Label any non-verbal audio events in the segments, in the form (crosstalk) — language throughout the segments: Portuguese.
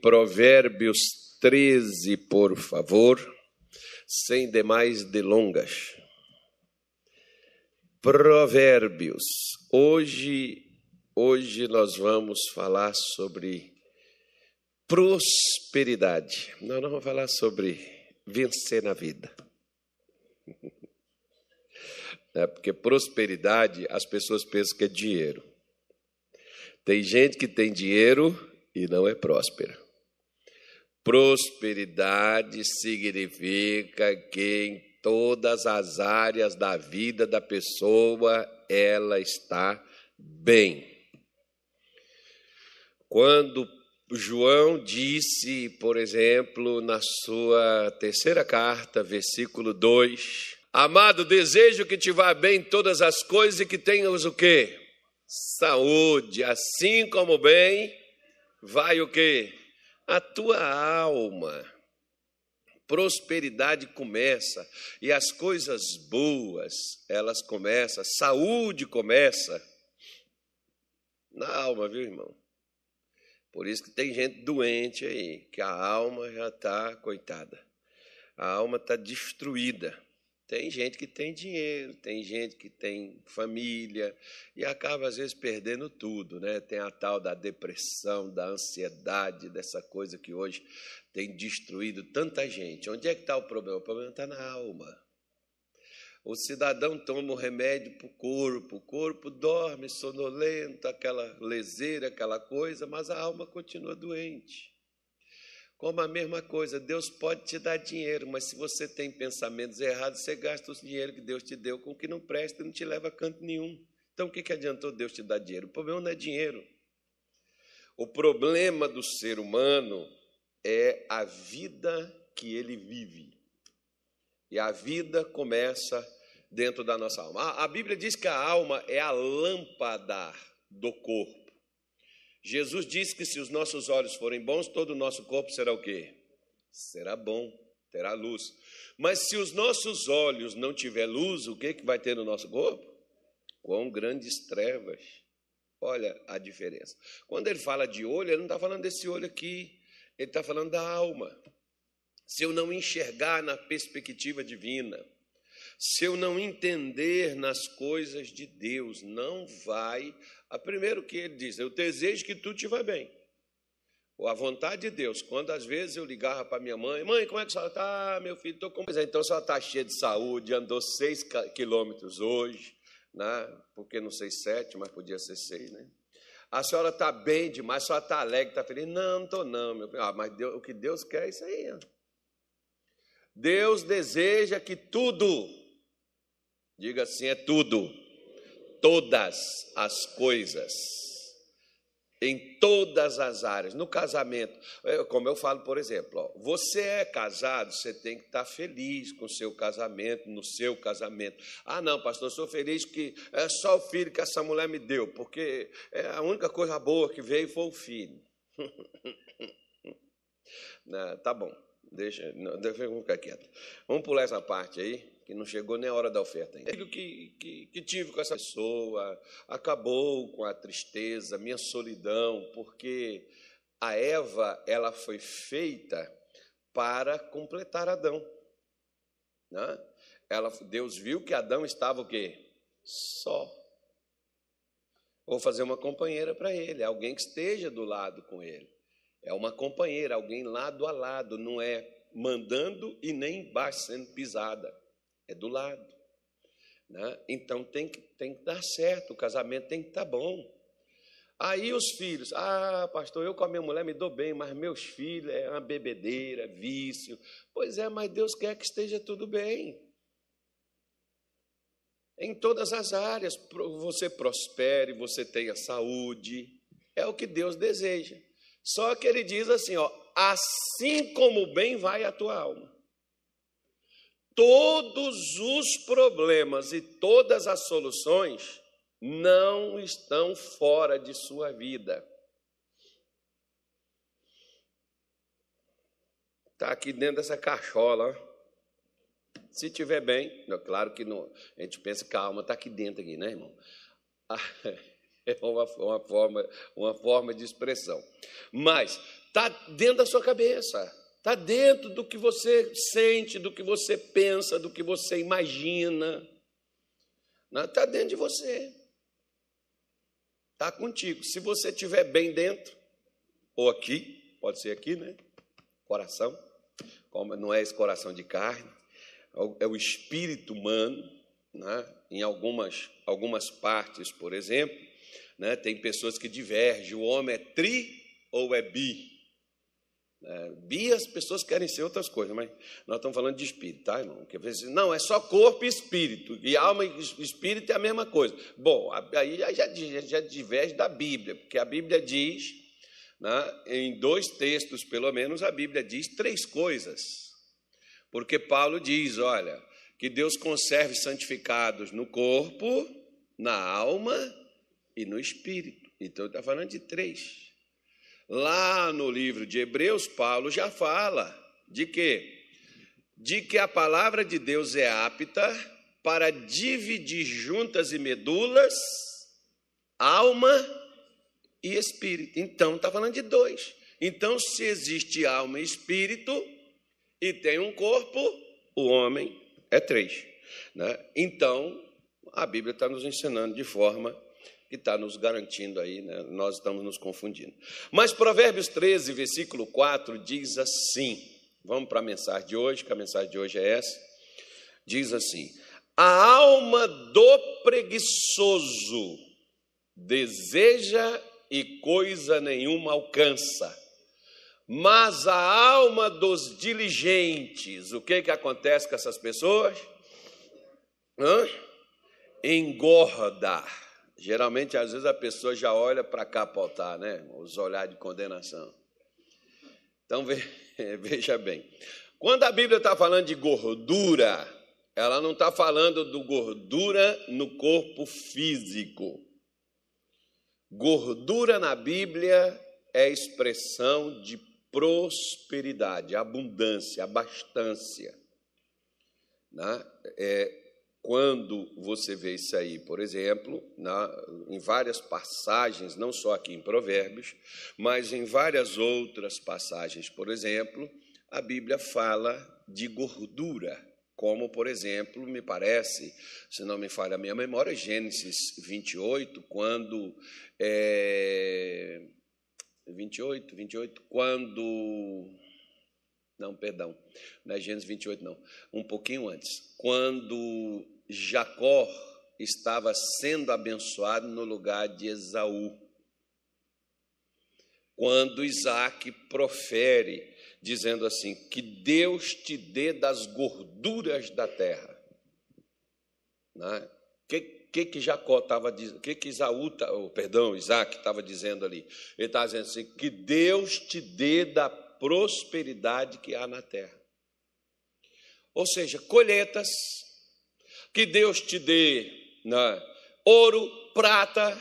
Provérbios 13, por favor, sem demais delongas. Provérbios. Hoje, hoje nós vamos falar sobre prosperidade. Nós não vamos falar sobre vencer na vida. (laughs) É porque prosperidade as pessoas pensam que é dinheiro. Tem gente que tem dinheiro e não é próspera. Prosperidade significa que em todas as áreas da vida da pessoa ela está bem. Quando João disse, por exemplo, na sua terceira carta, versículo 2, Amado, desejo que te vá bem todas as coisas e que tenhas o quê? Saúde, assim como bem vai o quê? A tua alma. Prosperidade começa e as coisas boas, elas começam, saúde começa na alma, viu, irmão? Por isso que tem gente doente aí, que a alma já está coitada. A alma está destruída. Tem gente que tem dinheiro, tem gente que tem família e acaba às vezes perdendo tudo, né? Tem a tal da depressão, da ansiedade, dessa coisa que hoje tem destruído tanta gente. Onde é que está o problema? O problema está na alma. O cidadão toma o remédio para o corpo, o corpo dorme sonolento, aquela leseira, aquela coisa, mas a alma continua doente. Como a mesma coisa, Deus pode te dar dinheiro, mas se você tem pensamentos errados, você gasta o dinheiro que Deus te deu com o que não presta e não te leva a canto nenhum. Então, o que, que adiantou Deus te dar dinheiro? O problema não é dinheiro. O problema do ser humano é a vida que ele vive. E a vida começa dentro da nossa alma. A Bíblia diz que a alma é a lâmpada do corpo. Jesus disse que se os nossos olhos forem bons, todo o nosso corpo será o quê? Será bom, terá luz. Mas se os nossos olhos não tiver luz, o que, que vai ter no nosso corpo? Quão grandes trevas. Olha a diferença. Quando ele fala de olho, ele não está falando desse olho aqui, ele está falando da alma. Se eu não enxergar na perspectiva divina, se eu não entender nas coisas de Deus, não vai. A primeiro que ele diz, eu desejo que tu te vá bem. Ou a vontade de Deus. Quando às vezes eu ligava para minha mãe, mãe, como é que a senhora está? Ah, meu filho, estou com. Então a senhora está cheia de saúde, andou seis quilômetros hoje, né? porque não sei sete, mas podia ser seis, né? A senhora está bem demais, a senhora está alegre, está feliz. Não, não estou não, meu filho. Ah, mas Deus, o que Deus quer é isso aí. Deus deseja que tudo Diga assim: é tudo, todas as coisas, em todas as áreas. No casamento, é, como eu falo, por exemplo, ó, você é casado, você tem que estar feliz com o seu casamento, no seu casamento. Ah, não, pastor, sou feliz que é só o filho que essa mulher me deu, porque é a única coisa boa que veio foi o filho. (laughs) não, tá bom, deixa, não, deixa eu ficar quieto. Vamos pular essa parte aí que não chegou nem a hora da oferta ainda. Que, que, que tive com essa pessoa acabou com a tristeza, minha solidão, porque a Eva ela foi feita para completar Adão. Né? Ela, Deus viu que Adão estava o quê? Só. Vou fazer uma companheira para ele, alguém que esteja do lado com ele. É uma companheira, alguém lado a lado, não é mandando e nem embaixo sendo pisada é do lado. Né? Então tem que, tem que dar certo, o casamento tem que estar tá bom. Aí os filhos, ah, pastor, eu com a minha mulher me dou bem, mas meus filhos é uma bebedeira, vício. Pois é, mas Deus quer que esteja tudo bem. Em todas as áreas, você prospere, você tenha saúde, é o que Deus deseja. Só que ele diz assim, ó, assim como bem vai a tua alma todos os problemas e todas as soluções não estão fora de sua vida. Está aqui dentro dessa cachola. Se tiver bem, claro que não, a gente pensa que a alma está aqui dentro, aqui, né, irmão? (laughs) É (laughs) uma, uma, forma, uma forma de expressão. Mas está dentro da sua cabeça, está dentro do que você sente, do que você pensa, do que você imagina. Está dentro de você. Está contigo. Se você estiver bem dentro, ou aqui, pode ser aqui, né? Coração, como não é esse coração de carne, é o espírito humano, né? em algumas, algumas partes, por exemplo, né? tem pessoas que divergem, o homem é tri ou é bi? É, bi as pessoas querem ser outras coisas, mas nós estamos falando de espírito, tá, irmão? Não, é só corpo e espírito, e alma e espírito é a mesma coisa. Bom, aí já, já diverge da Bíblia, porque a Bíblia diz, né, em dois textos pelo menos, a Bíblia diz três coisas. Porque Paulo diz: olha, que Deus conserve santificados no corpo, na alma e no espírito. Então, está falando de três. Lá no livro de Hebreus, Paulo já fala de quê? De que a palavra de Deus é apta para dividir juntas e medulas, alma e espírito. Então, está falando de dois. Então, se existe alma e espírito e tem um corpo, o homem é três. Né? Então, a Bíblia está nos ensinando de forma que está nos garantindo aí, né? nós estamos nos confundindo. Mas Provérbios 13, versículo 4 diz assim: vamos para a mensagem de hoje, que a mensagem de hoje é essa. Diz assim: A alma do preguiçoso deseja e coisa nenhuma alcança. Mas a alma dos diligentes, o que, que acontece com essas pessoas? Hã? Engorda Geralmente, às vezes, a pessoa já olha para capotar, né? Os olhares de condenação. Então, (laughs) veja bem. Quando a Bíblia está falando de gordura, ela não está falando do gordura no corpo físico. Gordura na Bíblia é expressão de prosperidade, abundância, abastança. Né? É, quando você vê isso aí, por exemplo, na, em várias passagens, não só aqui em Provérbios, mas em várias outras passagens, por exemplo, a Bíblia fala de gordura, como, por exemplo, me parece, se não me falha a minha memória, Gênesis 28, quando. É, 28, 28, quando. Não, perdão, não é Gênesis 28, não, um pouquinho antes, quando Jacó estava sendo abençoado no lugar de Esaú. Quando Isaac profere, dizendo assim: Que Deus te dê das gorduras da terra. Né? que, que, que Jacó estava dizendo? Que, que Isaú, oh, perdão, Isaac estava dizendo ali? Ele estava dizendo assim: Que Deus te dê da prosperidade que há na terra. Ou seja, colheitas que Deus te dê né, ouro, prata,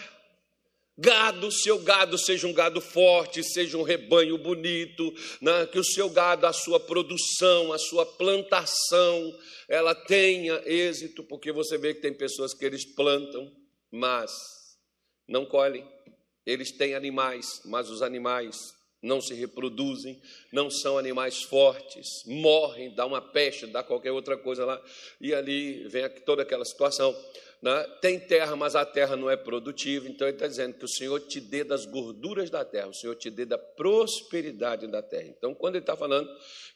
gado, seu gado seja um gado forte, seja um rebanho bonito, né, que o seu gado, a sua produção, a sua plantação, ela tenha êxito, porque você vê que tem pessoas que eles plantam, mas não colhem. Eles têm animais, mas os animais não se reproduzem, não são animais fortes, morrem, dá uma peste, dá qualquer outra coisa lá, e ali vem toda aquela situação. Né? Tem terra, mas a terra não é produtiva, então ele está dizendo que o Senhor te dê das gorduras da terra, o Senhor te dê da prosperidade da terra. Então, quando ele está falando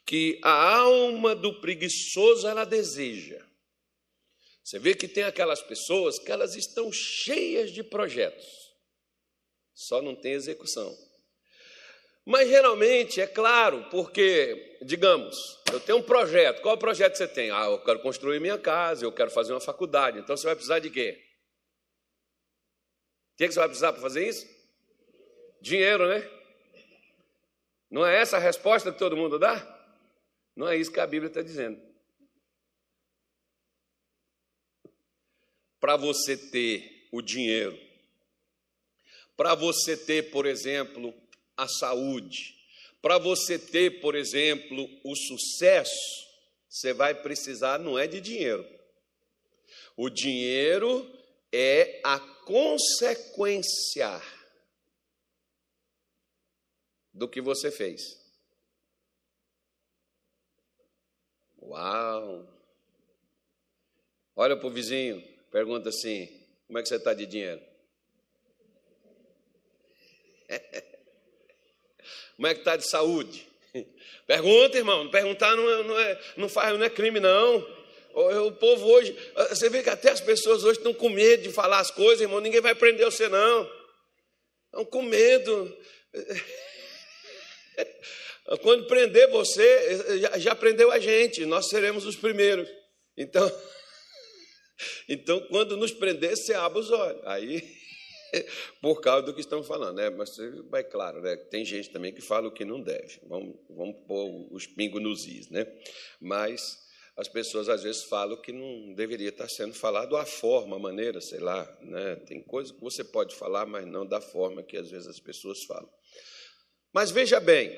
que a alma do preguiçoso ela deseja, você vê que tem aquelas pessoas que elas estão cheias de projetos, só não tem execução. Mas geralmente, é claro, porque, digamos, eu tenho um projeto. Qual é projeto você tem? Ah, eu quero construir minha casa, eu quero fazer uma faculdade. Então você vai precisar de quê? O que você vai precisar para fazer isso? Dinheiro, né? Não é essa a resposta que todo mundo dá? Não é isso que a Bíblia está dizendo. Para você ter o dinheiro, para você ter, por exemplo, a saúde. Para você ter, por exemplo, o sucesso, você vai precisar não é de dinheiro. O dinheiro é a consequência do que você fez. Uau! Olha para o vizinho, pergunta assim: como é que você está de dinheiro? (laughs) Como é que está de saúde? (laughs) Pergunta, irmão. Perguntar não, é, não, é, não, faz, não é crime, não. O povo hoje, você vê que até as pessoas hoje estão com medo de falar as coisas, irmão. Ninguém vai prender você, não. Estão com medo. (laughs) Quando prender você, já, já prendeu a gente, nós seremos os primeiros. Então, (laughs) então quando nos prender, você abre os olhos. Aí (laughs) por causa do que estamos falando, né? Mas vai claro, né? Tem gente também que fala o que não deve. Vamos, vamos pôr os pingos nos is, né? Mas as pessoas às vezes falam que não deveria estar sendo falado a forma, a maneira, sei lá, né? Tem coisas que você pode falar, mas não da forma que às vezes as pessoas falam. Mas veja bem,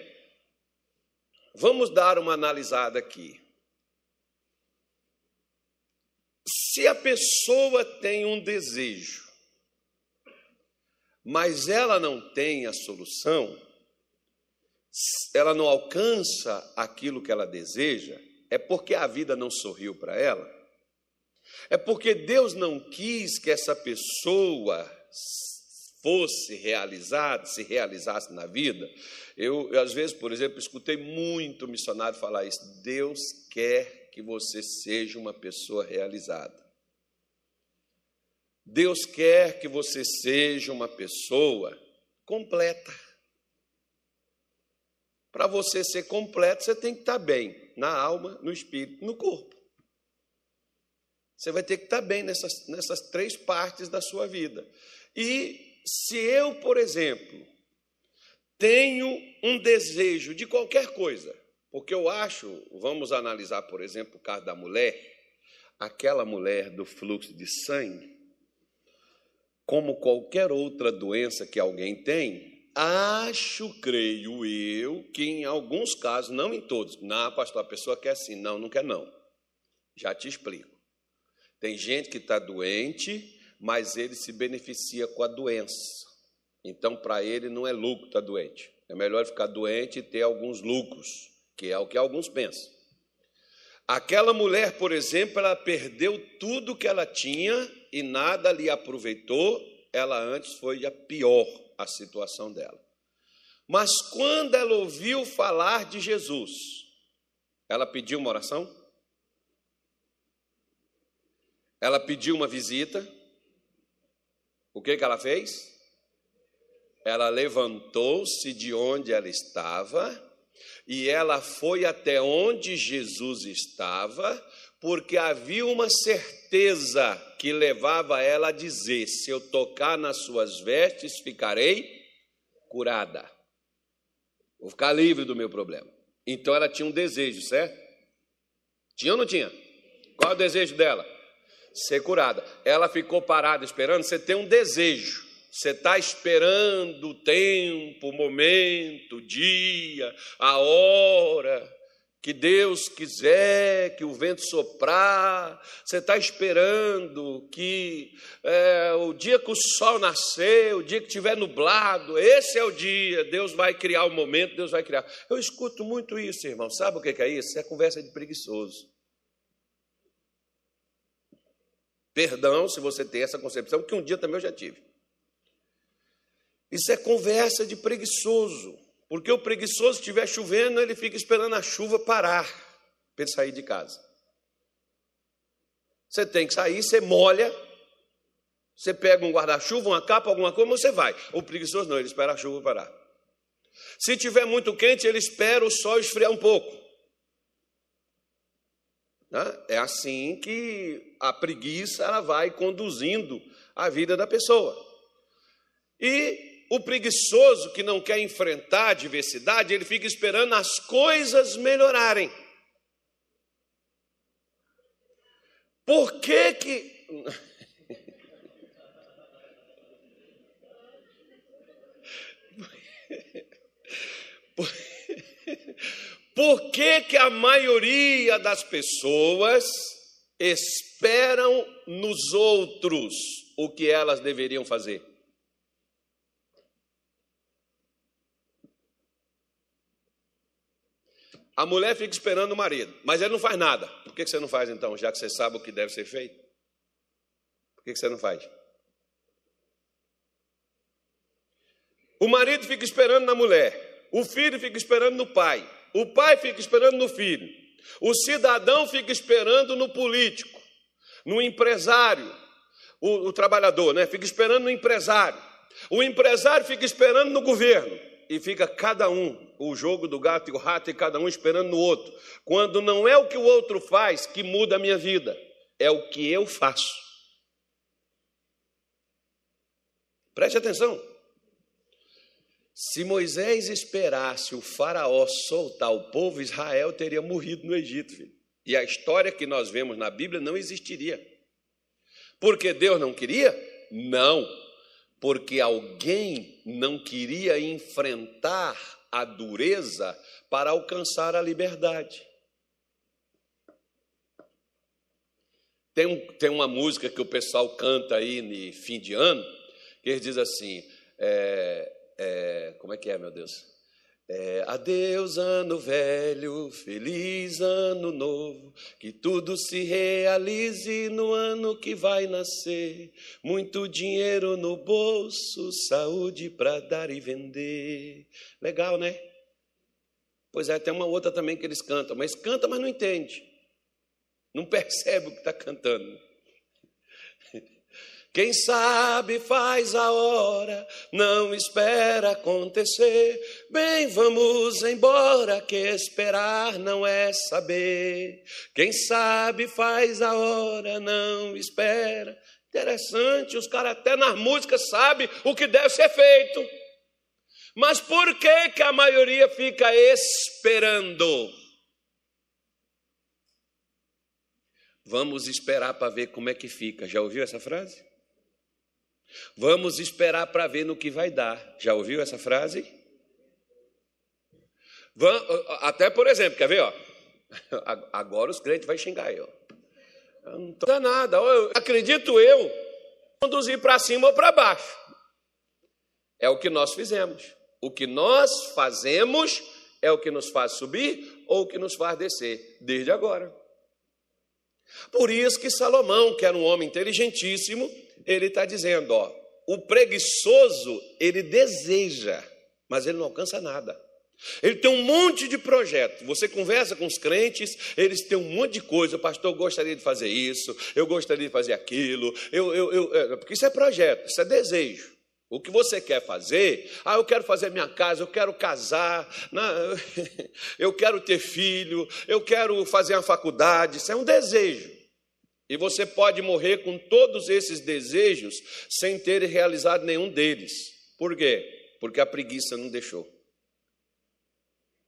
vamos dar uma analisada aqui. Se a pessoa tem um desejo mas ela não tem a solução, ela não alcança aquilo que ela deseja, é porque a vida não sorriu para ela, é porque Deus não quis que essa pessoa fosse realizada, se realizasse na vida. Eu, eu, às vezes, por exemplo, escutei muito missionário falar isso. Deus quer que você seja uma pessoa realizada. Deus quer que você seja uma pessoa completa. Para você ser completo, você tem que estar bem na alma, no espírito, no corpo. Você vai ter que estar bem nessas, nessas três partes da sua vida. E se eu, por exemplo, tenho um desejo de qualquer coisa, porque eu acho, vamos analisar, por exemplo, o caso da mulher, aquela mulher do fluxo de sangue, como qualquer outra doença que alguém tem, acho, creio eu, que em alguns casos, não em todos, não, pastor, a pessoa quer sim, não, não quer não. Já te explico. Tem gente que está doente, mas ele se beneficia com a doença. Então, para ele, não é lucro estar tá doente. É melhor ficar doente e ter alguns lucros, que é o que alguns pensam. Aquela mulher, por exemplo, ela perdeu tudo que ela tinha e nada lhe aproveitou, ela antes foi a pior a situação dela. Mas quando ela ouviu falar de Jesus, ela pediu uma oração? Ela pediu uma visita? O que, que ela fez? Ela levantou-se de onde ela estava e ela foi até onde Jesus estava, porque havia uma certeza que levava ela a dizer: se eu tocar nas suas vestes, ficarei curada. Vou ficar livre do meu problema. Então ela tinha um desejo, certo? Tinha ou não tinha? Qual é o desejo dela? Ser curada. Ela ficou parada esperando. Você tem um desejo. Você está esperando o tempo, o momento, o dia, a hora que Deus quiser, que o vento soprar, você está esperando que é, o dia que o sol nascer, o dia que estiver nublado, esse é o dia, Deus vai criar o momento, Deus vai criar. Eu escuto muito isso, irmão. Sabe o que é isso? É conversa de preguiçoso. Perdão se você tem essa concepção, que um dia também eu já tive. Isso é conversa de preguiçoso. Porque o preguiçoso, se estiver chovendo, ele fica esperando a chuva parar para sair de casa. Você tem que sair, você molha, você pega um guarda-chuva, uma capa, alguma coisa, mas você vai. O preguiçoso não, ele espera a chuva parar. Se tiver muito quente, ele espera o sol esfriar um pouco. Né? É assim que a preguiça ela vai conduzindo a vida da pessoa. E o preguiçoso que não quer enfrentar a adversidade, ele fica esperando as coisas melhorarem. Por que que. (laughs) Por que, que a maioria das pessoas esperam nos outros o que elas deveriam fazer. A mulher fica esperando o marido, mas ele não faz nada. Por que você não faz então, já que você sabe o que deve ser feito? Por que você não faz? O marido fica esperando na mulher, o filho fica esperando no pai, o pai fica esperando no filho, o cidadão fica esperando no político, no empresário, o, o trabalhador, né? Fica esperando no empresário, o empresário fica esperando no governo e fica cada um, o jogo do gato e o rato, e cada um esperando no outro. Quando não é o que o outro faz que muda a minha vida, é o que eu faço. Preste atenção. Se Moisés esperasse o Faraó soltar o povo, Israel teria morrido no Egito. Filho. E a história que nós vemos na Bíblia não existiria. Porque Deus não queria? Não porque alguém não queria enfrentar a dureza para alcançar a liberdade. Tem, tem uma música que o pessoal canta aí no fim de ano, que ele diz assim: é, é, como é que é, meu Deus? É, adeus, ano velho, feliz ano novo, que tudo se realize no ano que vai nascer. Muito dinheiro no bolso, saúde para dar e vender. Legal, né? Pois é, tem uma outra também que eles cantam, mas canta, mas não entende. Não (laughs) percebe o que está cantando. Quem sabe faz a hora, não espera acontecer. Bem, vamos embora, que esperar não é saber. Quem sabe faz a hora, não espera. Interessante, os caras até nas músicas sabem o que deve ser feito. Mas por que, que a maioria fica esperando? Vamos esperar para ver como é que fica. Já ouviu essa frase? Vamos esperar para ver no que vai dar. Já ouviu essa frase? Até, por exemplo, quer ver? (laughs) Agora os crentes vão xingar eu. Não dá nada. Acredito eu, conduzir para cima ou para baixo. É o que nós fizemos. O que nós fazemos é o que nos faz subir ou o que nos faz descer, desde agora. Por isso que Salomão, que era um homem inteligentíssimo, ele está dizendo, ó, o preguiçoso, ele deseja, mas ele não alcança nada. Ele tem um monte de projeto. Você conversa com os crentes, eles têm um monte de coisa. Pastor, eu gostaria de fazer isso, eu gostaria de fazer aquilo. Eu, eu, eu, é, porque isso é projeto, isso é desejo. O que você quer fazer? Ah, eu quero fazer minha casa, eu quero casar, (laughs) eu quero ter filho, eu quero fazer uma faculdade. Isso é um desejo. E você pode morrer com todos esses desejos sem ter realizado nenhum deles. Por quê? Porque a preguiça não deixou.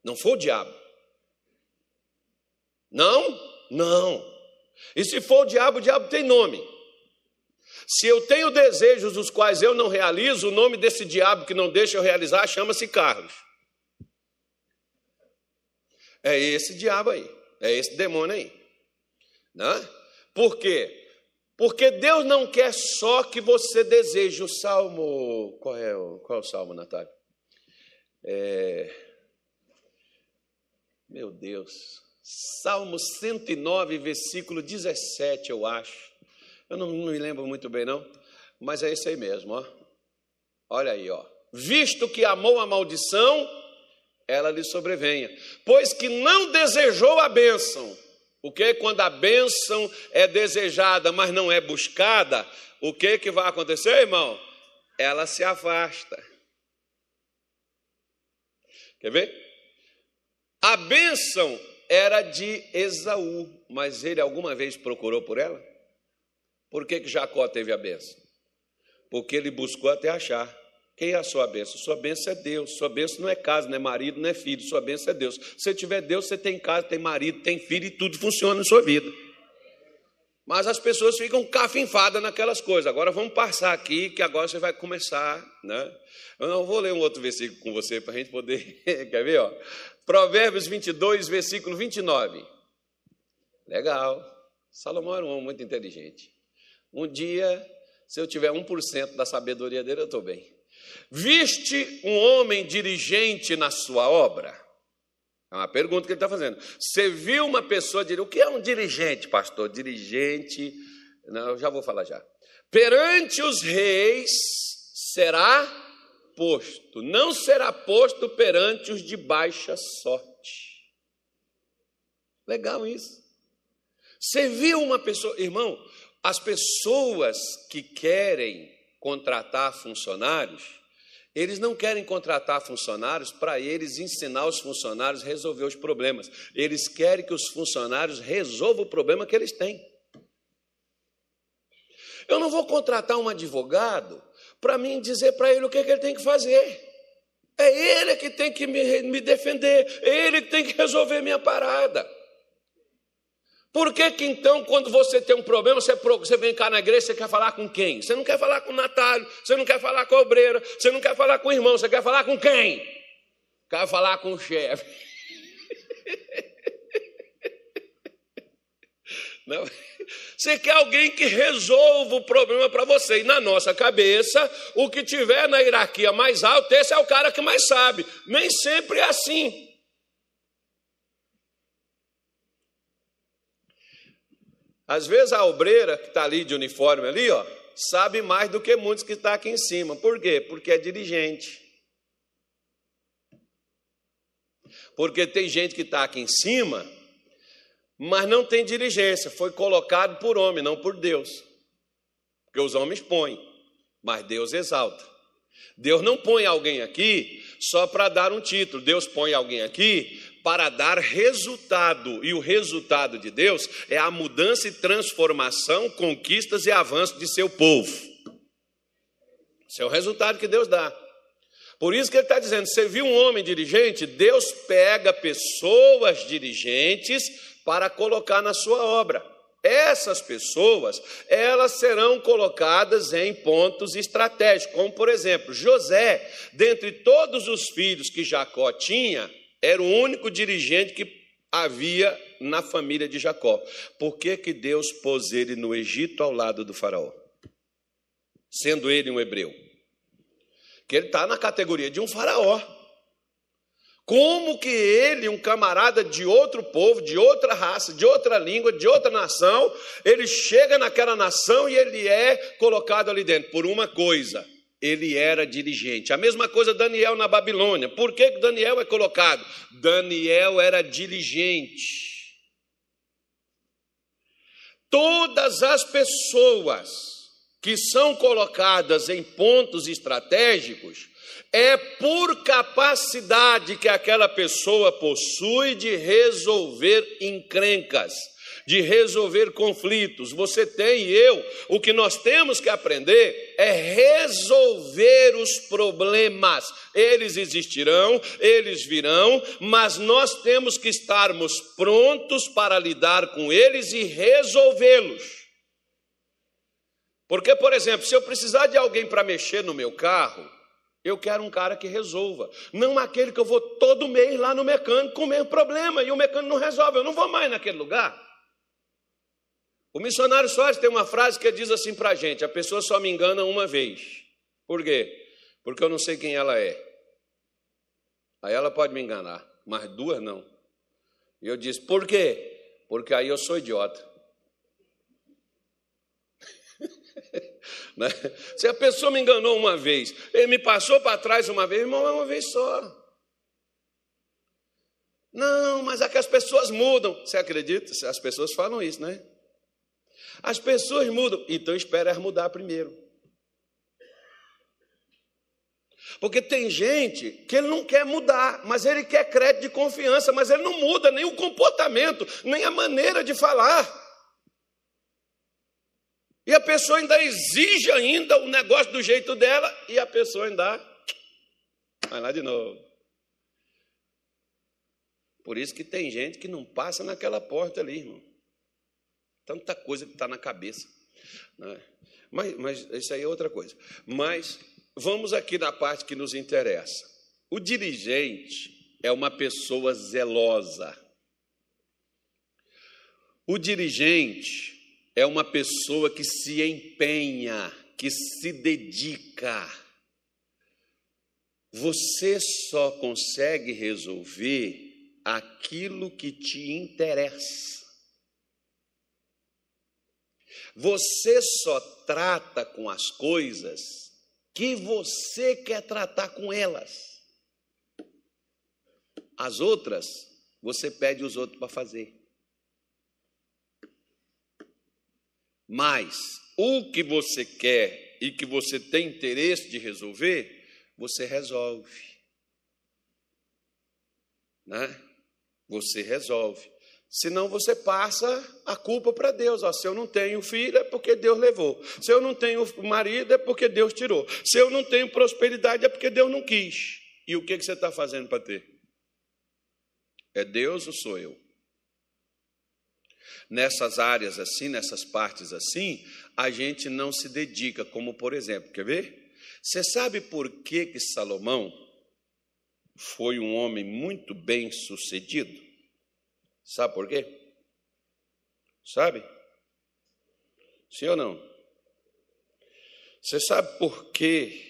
Não foi o diabo. Não? Não. E se for o diabo, o diabo tem nome. Se eu tenho desejos dos quais eu não realizo, o nome desse diabo que não deixa eu realizar chama-se Carlos. É esse diabo aí, é esse demônio aí. Né? Por quê? Porque Deus não quer só que você deseje o salmo. Qual é o, qual é o salmo, Natália? É... Meu Deus. Salmo 109, versículo 17, eu acho. Eu não, não me lembro muito bem, não. Mas é isso aí mesmo, ó. Olha aí, ó. Visto que amou a maldição, ela lhe sobrevenha. Pois que não desejou a bênção porque quando a bênção é desejada, mas não é buscada, o que, que vai acontecer, irmão? Ela se afasta. Quer ver? A bênção era de Esaú, mas ele alguma vez procurou por ela? Por que, que Jacó teve a bênção? Porque ele buscou até achar. Quem é a sua bênção? Sua bênção é Deus. Sua bênção não é casa, não é marido, não é filho. Sua bênção é Deus. Se tiver Deus, você tem casa, tem marido, tem filho e tudo funciona na sua vida. Mas as pessoas ficam cafinfadas naquelas coisas. Agora vamos passar aqui, que agora você vai começar. Né? Eu não vou ler um outro versículo com você para a gente poder. (laughs) Quer ver? Ó? Provérbios 22, versículo 29. Legal. Salomão era um homem muito inteligente. Um dia Se eu tiver 1% da sabedoria dele, eu estou bem. Viste um homem dirigente na sua obra? É uma pergunta que ele está fazendo. Você viu uma pessoa dirigente? O que é um dirigente, pastor? Dirigente. Não, eu já vou falar já. Perante os reis será posto, não será posto perante os de baixa sorte. Legal isso. Você viu uma pessoa, irmão, as pessoas que querem contratar funcionários, eles não querem contratar funcionários para eles ensinar os funcionários a resolver os problemas. Eles querem que os funcionários resolvam o problema que eles têm. Eu não vou contratar um advogado para mim dizer para ele o que, é que, ele tem que fazer. É ele que tem que me, me defender, é ele que tem que resolver minha parada. Por que, que então, quando você tem um problema, você, vem cá na igreja, você quer falar com quem? Você não quer falar com o Natália, você não quer falar com a obreira, você não quer falar com o irmão, você quer falar com quem? Quer falar com o chefe. (laughs) Você quer alguém que resolva o problema para você. E na nossa cabeça, o que tiver na hierarquia mais alta, esse é o cara que mais sabe. Nem sempre é assim. Às vezes a obreira que está ali de uniforme ali, ó, sabe mais do que muitos que estão tá aqui em cima. Por quê? Porque é dirigente. Porque tem gente que está aqui em cima, mas não tem diligência. Foi colocado por homem, não por Deus. Porque os homens põem, mas Deus exalta. Deus não põe alguém aqui só para dar um título. Deus põe alguém aqui para dar resultado, e o resultado de Deus é a mudança e transformação, conquistas e avanço de seu povo. Esse é o resultado que Deus dá. Por isso que ele está dizendo: você viu um homem dirigente? Deus pega pessoas dirigentes para colocar na sua obra. Essas pessoas, elas serão colocadas em pontos estratégicos, como por exemplo, José, dentre todos os filhos que Jacó tinha, era o único dirigente que havia na família de Jacó. Por que, que Deus pôs ele no Egito ao lado do faraó? Sendo ele um hebreu. Que ele está na categoria de um faraó. Como que ele, um camarada de outro povo, de outra raça, de outra língua, de outra nação, ele chega naquela nação e ele é colocado ali dentro por uma coisa: ele era dirigente. A mesma coisa Daniel na Babilônia. Por que Daniel é colocado? Daniel era dirigente. Todas as pessoas que são colocadas em pontos estratégicos é por capacidade que aquela pessoa possui de resolver encrencas de resolver conflitos. Você tem e eu, o que nós temos que aprender é resolver os problemas. Eles existirão, eles virão, mas nós temos que estarmos prontos para lidar com eles e resolvê-los. Porque, por exemplo, se eu precisar de alguém para mexer no meu carro, eu quero um cara que resolva. Não aquele que eu vou todo mês lá no mecânico com o mesmo problema e o mecânico não resolve. Eu não vou mais naquele lugar. O missionário Soares tem uma frase que diz assim para a gente: a pessoa só me engana uma vez. Por quê? Porque eu não sei quem ela é. Aí ela pode me enganar, mas duas não. E eu disse: por quê? Porque aí eu sou idiota. (laughs) né? Se a pessoa me enganou uma vez, ele me passou para trás uma vez, irmão, é uma vez só. Não, mas é que as pessoas mudam. Você acredita? As pessoas falam isso, né? As pessoas mudam, então espera mudar primeiro. Porque tem gente que ele não quer mudar, mas ele quer crédito de confiança, mas ele não muda nem o comportamento, nem a maneira de falar. E a pessoa ainda exige ainda o negócio do jeito dela e a pessoa ainda vai lá de novo. Por isso que tem gente que não passa naquela porta ali, irmão. Tanta coisa que está na cabeça. Né? Mas, mas isso aí é outra coisa. Mas vamos aqui na parte que nos interessa. O dirigente é uma pessoa zelosa. O dirigente é uma pessoa que se empenha que se dedica. Você só consegue resolver aquilo que te interessa. Você só trata com as coisas que você quer tratar com elas. As outras, você pede os outros para fazer. Mas o que você quer e que você tem interesse de resolver, você resolve. Né? Você resolve. Senão você passa a culpa para Deus. Ó, se eu não tenho filho, é porque Deus levou. Se eu não tenho marido, é porque Deus tirou. Se eu não tenho prosperidade, é porque Deus não quis. E o que, que você está fazendo para ter? É Deus ou sou eu? Nessas áreas assim, nessas partes assim, a gente não se dedica, como por exemplo, quer ver? Você sabe por que, que Salomão foi um homem muito bem sucedido? Sabe por quê? Sabe? Sim ou não? Você sabe por quê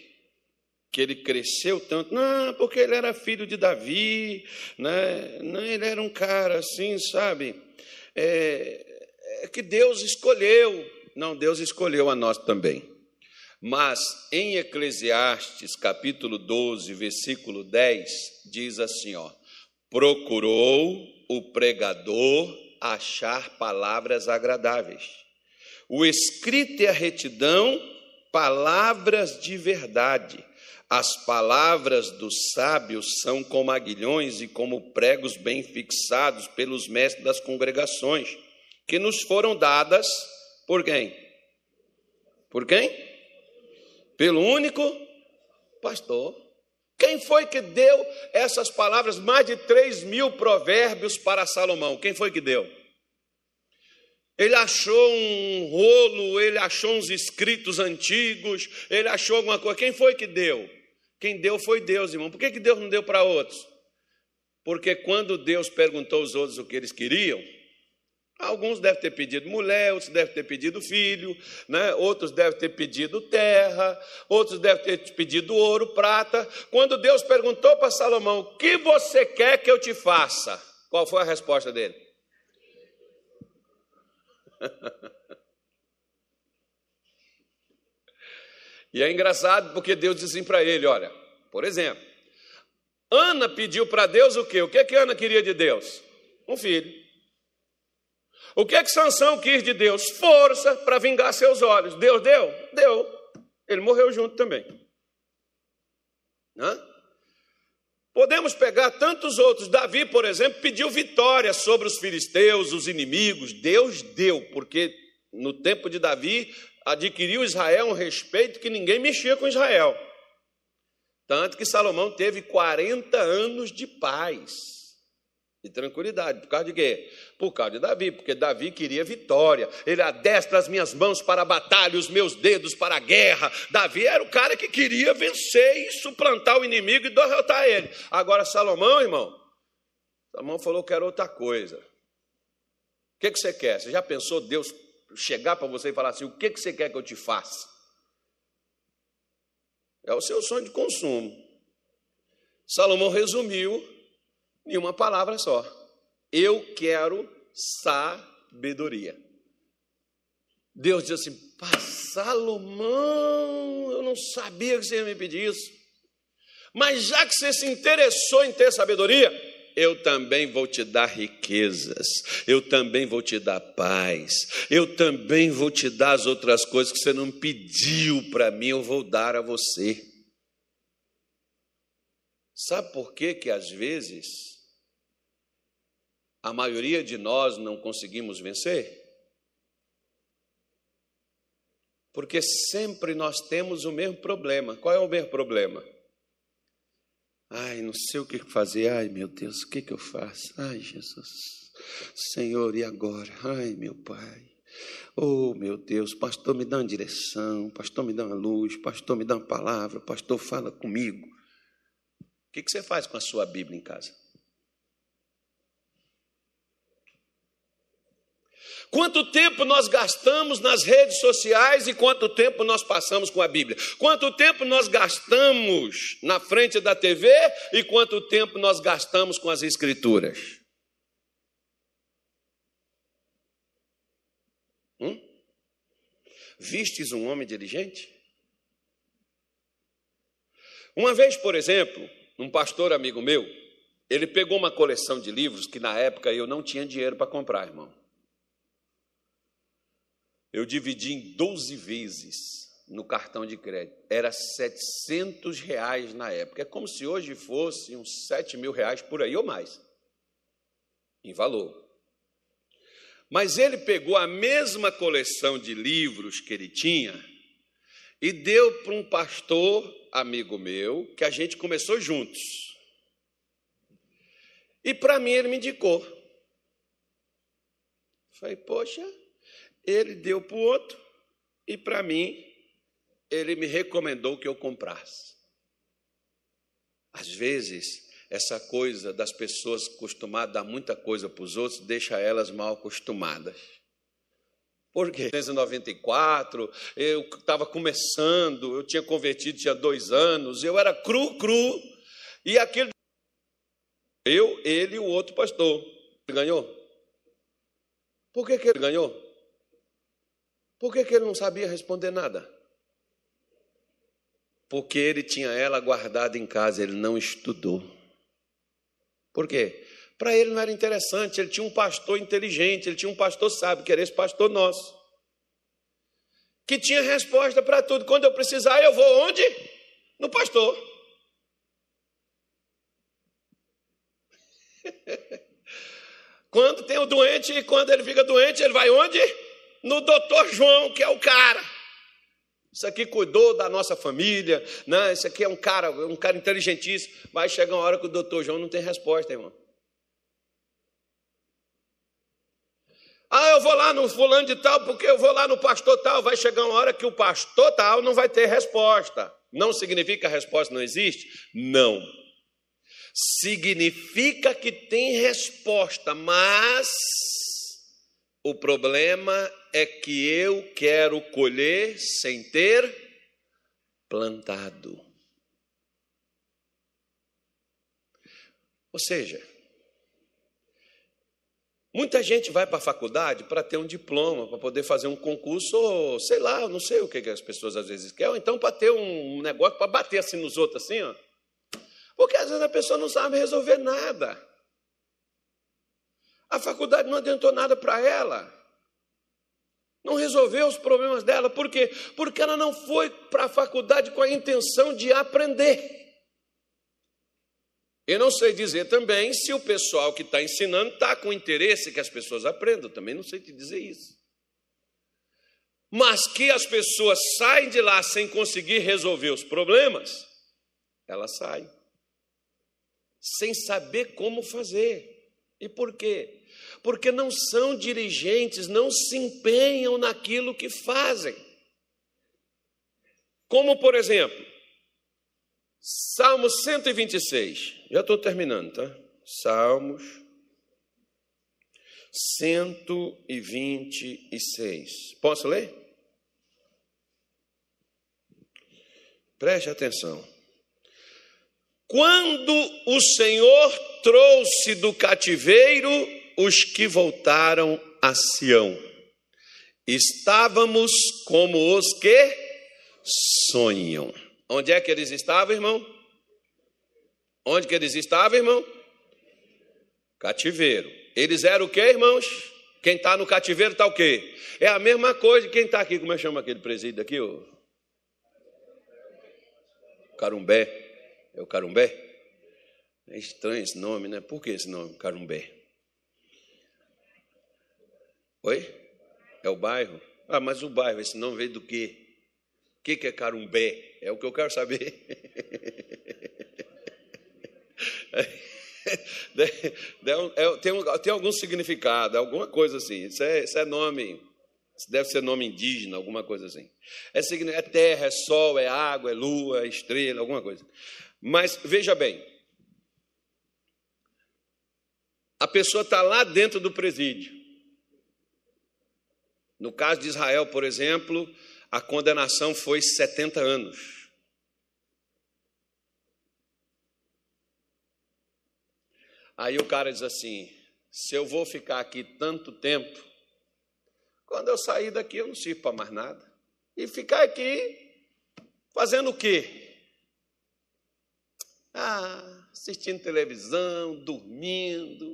que ele cresceu tanto? Não, porque ele era filho de Davi, né? Não, ele era um cara assim, sabe? É, é que Deus escolheu. Não, Deus escolheu a nós também. Mas em Eclesiastes, capítulo 12, versículo 10, diz assim, ó: Procurou o pregador achar palavras agradáveis. O escrito e a retidão, palavras de verdade. As palavras dos sábios são como aguilhões e como pregos bem fixados pelos mestres das congregações, que nos foram dadas por quem? Por quem? Pelo único pastor. Quem foi que deu essas palavras, mais de 3 mil provérbios para Salomão? Quem foi que deu? Ele achou um rolo, ele achou uns escritos antigos, ele achou alguma coisa. Quem foi que deu? Quem deu foi Deus, irmão. Por que, que Deus não deu para outros? Porque quando Deus perguntou aos outros o que eles queriam, Alguns devem ter pedido mulher, outros devem ter pedido filho, né? outros devem ter pedido terra, outros devem ter pedido ouro, prata. Quando Deus perguntou para Salomão: O que você quer que eu te faça? Qual foi a resposta dele? (laughs) e é engraçado porque Deus disse assim para ele: Olha, por exemplo, Ana pediu para Deus o quê? O que, que Ana queria de Deus? Um filho. O que é que Sansão quis de Deus? Força para vingar seus olhos. Deus deu? Deu. Ele morreu junto também. Hã? Podemos pegar tantos outros. Davi, por exemplo, pediu vitória sobre os filisteus, os inimigos. Deus deu, porque no tempo de Davi adquiriu Israel um respeito que ninguém mexia com Israel. Tanto que Salomão teve 40 anos de paz e tranquilidade. Por causa de quê? Por causa de Davi, porque Davi queria vitória. Ele adestra as minhas mãos para a batalha, os meus dedos para a guerra. Davi era o cara que queria vencer e suplantar o inimigo e derrotar ele. Agora, Salomão, irmão, Salomão falou que era outra coisa. O que, que você quer? Você já pensou Deus chegar para você e falar assim: o que, que você quer que eu te faça? É o seu sonho de consumo. Salomão resumiu em uma palavra só. Eu quero sabedoria. Deus diz assim: Pá, Salomão, eu não sabia que você ia me pedir isso. Mas já que você se interessou em ter sabedoria, eu também vou te dar riquezas, eu também vou te dar paz, eu também vou te dar as outras coisas que você não pediu para mim, eu vou dar a você. Sabe por que que às vezes a maioria de nós não conseguimos vencer? Porque sempre nós temos o mesmo problema. Qual é o mesmo problema? Ai, não sei o que fazer. Ai, meu Deus, o que, que eu faço? Ai, Jesus. Senhor, e agora? Ai, meu Pai. Oh, meu Deus, pastor, me dá uma direção, pastor, me dá uma luz, pastor, me dá uma palavra, pastor, fala comigo. O que, que você faz com a sua Bíblia em casa? Quanto tempo nós gastamos nas redes sociais e quanto tempo nós passamos com a Bíblia? Quanto tempo nós gastamos na frente da TV e quanto tempo nós gastamos com as Escrituras? Hum? Vistes um homem diligente? Uma vez, por exemplo, um pastor amigo meu, ele pegou uma coleção de livros que na época eu não tinha dinheiro para comprar, irmão. Eu dividi em 12 vezes no cartão de crédito. Era 700 reais na época. É como se hoje fosse uns 7 mil reais por aí ou mais, em valor. Mas ele pegou a mesma coleção de livros que ele tinha e deu para um pastor amigo meu, que a gente começou juntos. E para mim ele me indicou. Falei, poxa, ele deu para o outro e para mim ele me recomendou que eu comprasse. Às vezes, essa coisa das pessoas acostumadas a dar muita coisa para os outros deixa elas mal acostumadas. Por quê? Em 1994, eu estava começando, eu tinha convertido, tinha dois anos, eu era cru, cru, e aquele. Eu, ele e o outro pastor. Ele ganhou? Por que, que ele ganhou? Por que, que ele não sabia responder nada? Porque ele tinha ela guardada em casa, ele não estudou. Por quê? Para ele não era interessante, ele tinha um pastor inteligente, ele tinha um pastor sábio, que era esse pastor nosso, que tinha resposta para tudo. Quando eu precisar, eu vou onde? No pastor. (laughs) quando tem o doente e quando ele fica doente, ele vai onde? No doutor João, que é o cara. Isso aqui cuidou da nossa família, né? Isso aqui é um cara, um cara inteligentíssimo. Vai chegar uma hora que o doutor João não tem resposta, irmão. Ah, eu vou lá no fulano de tal, porque eu vou lá no pastor tal. Vai chegar uma hora que o pastor tal não vai ter resposta. Não significa que a resposta não existe? Não. Significa que tem resposta, mas o problema é que eu quero colher sem ter plantado. Ou seja, Muita gente vai para a faculdade para ter um diploma, para poder fazer um concurso, ou sei lá, não sei o que, as pessoas às vezes querem, ou então para ter um negócio para bater assim nos outros, assim, ó. Porque às vezes a pessoa não sabe resolver nada. A faculdade não adiantou nada para ela. Não resolveu os problemas dela. Por quê? Porque ela não foi para a faculdade com a intenção de aprender. Eu não sei dizer também se o pessoal que está ensinando está com interesse que as pessoas aprendam, também não sei te dizer isso. Mas que as pessoas saem de lá sem conseguir resolver os problemas, elas saem, sem saber como fazer. E por quê? Porque não são dirigentes, não se empenham naquilo que fazem. Como, por exemplo, Salmo 126. Já estou terminando, tá? Salmos 126. Posso ler? Preste atenção. Quando o Senhor trouxe do cativeiro os que voltaram a Sião, estávamos como os que sonham. Onde é que eles estavam, irmão? Onde que eles estavam, irmão? Cativeiro. Eles eram o quê, irmãos? Quem está no cativeiro está o quê? É a mesma coisa. Quem está aqui, como é que chama aquele presídio aqui? O Carumbé. É o Carumbé? É estranho esse nome, né? Por que esse nome, Carumbé? Oi? É o bairro? Ah, mas o bairro, esse nome veio do quê? O que, que é Carumbé? É o que eu quero saber. (laughs) É, tem, tem algum significado, alguma coisa assim. Isso é, isso é nome, deve ser nome indígena, alguma coisa assim. É, é terra, é sol, é água, é lua, é estrela, alguma coisa. Mas veja bem, a pessoa está lá dentro do presídio. No caso de Israel, por exemplo, a condenação foi 70 anos. Aí o cara diz assim: se eu vou ficar aqui tanto tempo, quando eu sair daqui eu não sirvo para mais nada. E ficar aqui fazendo o quê? Ah, assistindo televisão, dormindo,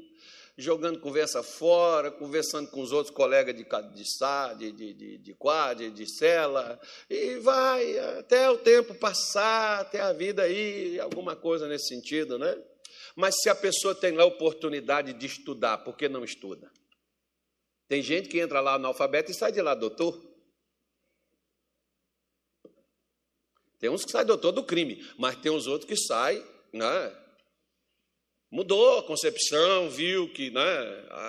jogando conversa fora, conversando com os outros colegas de, de, de, de, de quadra, de cela, e vai até o tempo passar, até a vida aí, alguma coisa nesse sentido, né? Mas se a pessoa tem lá a oportunidade de estudar, por que não estuda? Tem gente que entra lá analfabeto e sai de lá doutor. Tem uns que saem doutor do crime, mas tem os outros que saem, né? Mudou a concepção, viu que né,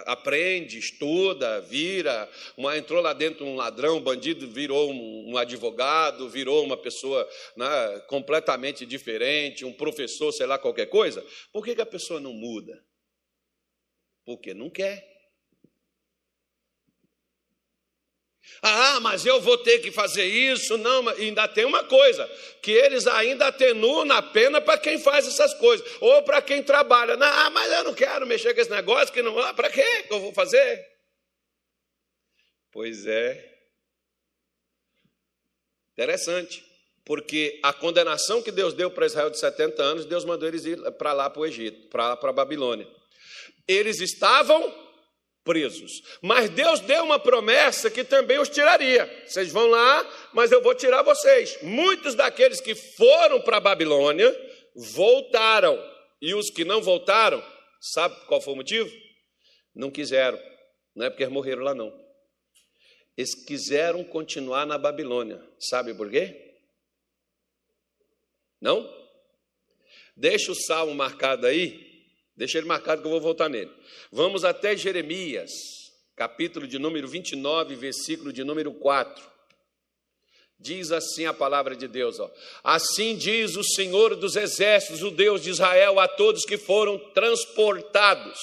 aprende, estuda, vira, uma, entrou lá dentro um ladrão, um bandido, virou um, um advogado, virou uma pessoa né, completamente diferente, um professor, sei lá, qualquer coisa. Por que, que a pessoa não muda? Porque não quer. Ah, mas eu vou ter que fazer isso. Não, ainda tem uma coisa: que eles ainda atenuam na pena para quem faz essas coisas, ou para quem trabalha. Não, ah, mas eu não quero mexer com esse negócio, que não. Ah, para que eu vou fazer? Pois é. Interessante, porque a condenação que Deus deu para Israel de 70 anos, Deus mandou eles ir para lá, para o Egito, para a Babilônia. Eles estavam presos. Mas Deus deu uma promessa que também os tiraria. Vocês vão lá, mas eu vou tirar vocês. Muitos daqueles que foram para a Babilônia voltaram. E os que não voltaram, sabe qual foi o motivo? Não quiseram. Não é porque eles morreram lá, não. Eles quiseram continuar na Babilônia. Sabe por quê? Não? Deixa o salmo marcado aí, Deixa ele marcado que eu vou voltar nele. Vamos até Jeremias, capítulo de número 29, versículo de número 4. Diz assim a palavra de Deus: ó. Assim diz o Senhor dos Exércitos, o Deus de Israel, a todos que foram transportados,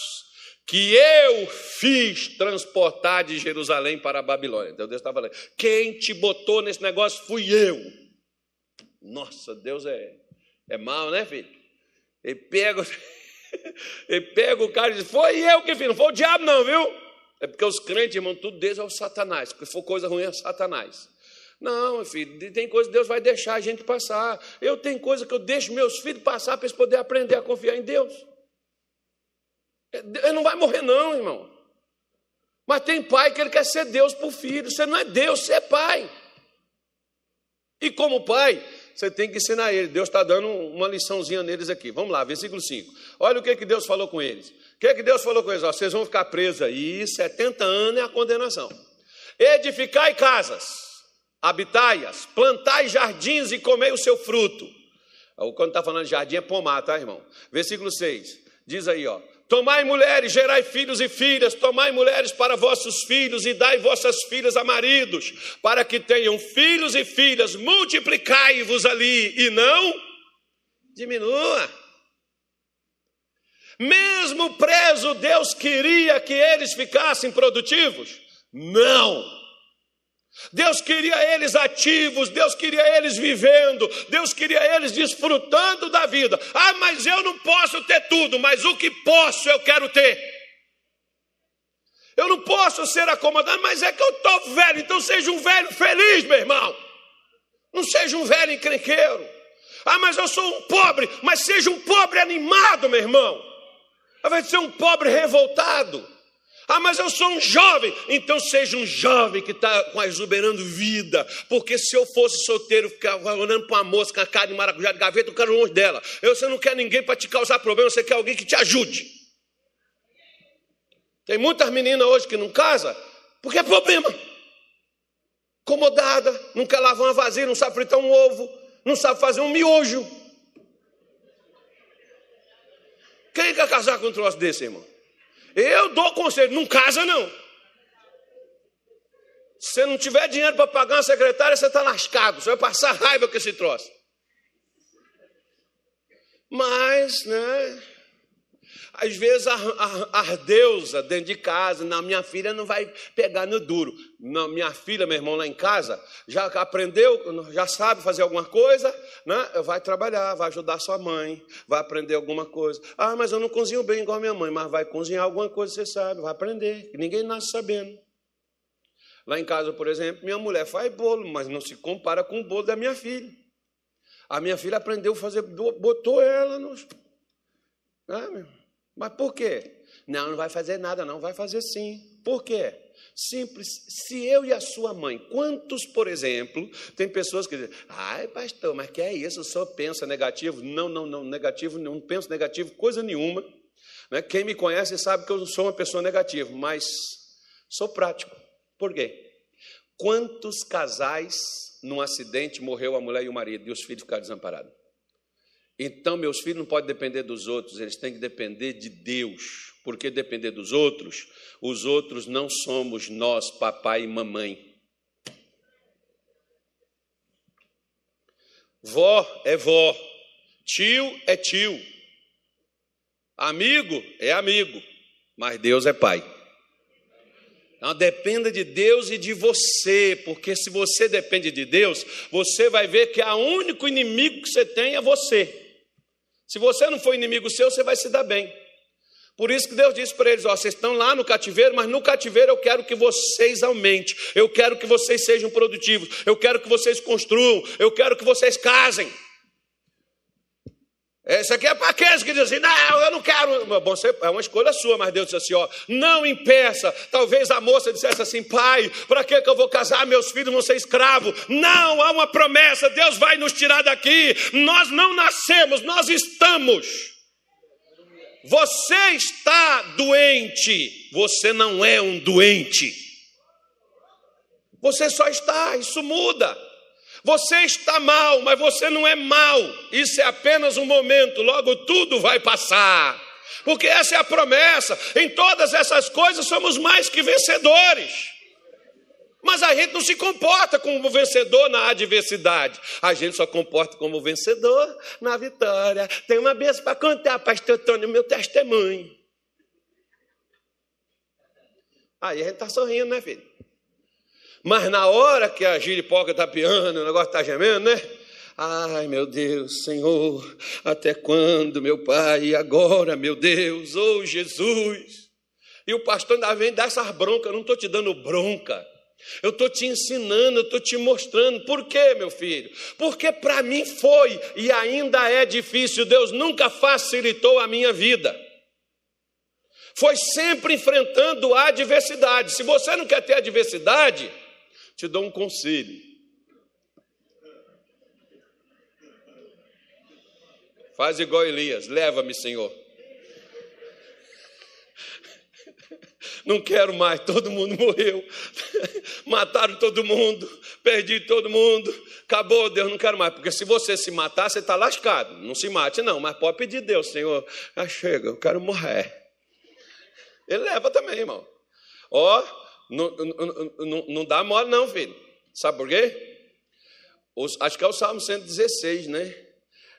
que eu fiz transportar de Jerusalém para a Babilônia. Então Deus está falando: quem te botou nesse negócio fui eu. Nossa, Deus é, é mal, né, filho? Ele pega. (laughs) Ele pega o cara e diz: Foi eu que fiz, não foi o diabo, não, viu? É porque os crentes, irmão, tudo deles é o Satanás. Porque for coisa ruim, é Satanás. Não, filho, tem coisa que Deus vai deixar a gente passar. Eu tenho coisa que eu deixo meus filhos passar para eles poderem aprender a confiar em Deus. Ele não vai morrer, não, irmão. Mas tem pai que ele quer ser Deus para o filho. Você não é Deus, você é pai. E como pai, você tem que ensinar ele. Deus está dando uma liçãozinha neles aqui. Vamos lá, versículo 5. Olha o que, que Deus falou com eles. O que, que Deus falou com eles? Ó, vocês vão ficar presos aí, 70 anos é a condenação. Edificai casas, habitai-as, plantai jardins e comei o seu fruto. Quando está falando de jardim é pomar, tá, irmão? Versículo 6. Diz aí, ó. Tomai mulheres, gerai filhos e filhas, tomai mulheres para vossos filhos e dai vossas filhas a maridos, para que tenham filhos e filhas, multiplicai-vos ali e não diminua. Mesmo preso, Deus queria que eles ficassem produtivos? Não. Deus queria eles ativos, Deus queria eles vivendo, Deus queria eles desfrutando da vida. Ah, mas eu não posso ter tudo, mas o que posso eu quero ter. Eu não posso ser acomodado, mas é que eu estou velho, então seja um velho feliz, meu irmão. Não seja um velho encrenqueiro. Ah, mas eu sou um pobre, mas seja um pobre animado, meu irmão. Ao de ser um pobre revoltado. Ah, mas eu sou um jovem. Então seja um jovem que está exuberando vida. Porque se eu fosse solteiro, ficava olhando para uma moça com a cara de maracujá de gaveta, eu quero longe dela. Eu, você não quer ninguém para te causar problema, você quer alguém que te ajude. Tem muitas meninas hoje que não casam porque é problema. Acomodada, não quer lavar uma vasilha, não sabe fritar um ovo, não sabe fazer um miojo. Quem quer casar com um troço desse, irmão? Eu dou conselho, não casa não. Se não tiver dinheiro para pagar uma secretária, você está lascado, você vai passar raiva com esse troço. Mas, né? Às vezes a, a, a deusa dentro de casa, não, minha filha não vai pegar no duro. Não, minha filha, meu irmão lá em casa, já aprendeu, já sabe fazer alguma coisa, né? vai trabalhar, vai ajudar sua mãe, vai aprender alguma coisa. Ah, mas eu não cozinho bem igual minha mãe, mas vai cozinhar alguma coisa, você sabe, vai aprender. Ninguém nasce sabendo. Lá em casa, por exemplo, minha mulher faz bolo, mas não se compara com o bolo da minha filha. A minha filha aprendeu a fazer, botou ela nos. Ah, mas por quê? Não, não vai fazer nada, não, vai fazer sim. Por quê? Simples. Se eu e a sua mãe, quantos, por exemplo, tem pessoas que dizem, ai, pastor, mas que é isso? Senhor pensa negativo? Não, não, não, negativo, não penso negativo, coisa nenhuma. Né? Quem me conhece sabe que eu sou uma pessoa negativa, mas sou prático. Por quê? Quantos casais num acidente morreu a mulher e o marido e os filhos ficaram desamparados? Então, meus filhos não podem depender dos outros, eles têm que depender de Deus, porque depender dos outros, os outros não somos nós, papai e mamãe. Vó é vó, tio é tio, amigo é amigo, mas Deus é pai. Então, dependa de Deus e de você, porque se você depende de Deus, você vai ver que o único inimigo que você tem é você. Se você não for inimigo seu, você vai se dar bem. Por isso que Deus disse para eles: ó, vocês estão lá no cativeiro, mas no cativeiro eu quero que vocês aumentem, eu quero que vocês sejam produtivos, eu quero que vocês construam, eu quero que vocês casem. Isso aqui é para aqueles que dizem, não, eu não quero. Bom, é uma escolha sua, mas Deus disse assim: ó, não impeça. Talvez a moça dissesse assim, pai, para que, que eu vou casar? Meus filhos vão ser escravos. Não, há uma promessa, Deus vai nos tirar daqui. Nós não nascemos, nós estamos. Você está doente, você não é um doente. Você só está, isso muda. Você está mal, mas você não é mal. Isso é apenas um momento, logo tudo vai passar. Porque essa é a promessa. Em todas essas coisas somos mais que vencedores. Mas a gente não se comporta como vencedor na adversidade. A gente só comporta como vencedor na vitória. Tem uma benção para contar, pastor Tony, meu testemunho. Aí a gente está sorrindo, né, filho? Mas na hora que a giripoca está piando, o negócio está gemendo, né? Ai, meu Deus, Senhor, até quando, meu Pai? E agora, meu Deus, oh Jesus. E o pastor ainda vem dar essas broncas, eu não estou te dando bronca. Eu estou te ensinando, eu estou te mostrando. Por quê, meu filho? Porque para mim foi e ainda é difícil. Deus nunca facilitou a minha vida. Foi sempre enfrentando a adversidade. Se você não quer ter adversidade, te dou um conselho. Faz igual Elias, leva-me, Senhor. Não quero mais, todo mundo morreu. Mataram todo mundo, perdi todo mundo. Acabou, Deus, não quero mais. Porque se você se matar, você está lascado. Não se mate, não, mas pode pedir Deus, Senhor. Ah, chega, eu quero morrer. Ele leva também, irmão. Ó, não, não, não, dá mole, não, filho. Sabe por quê? Os, acho que é o Salmo 116, né?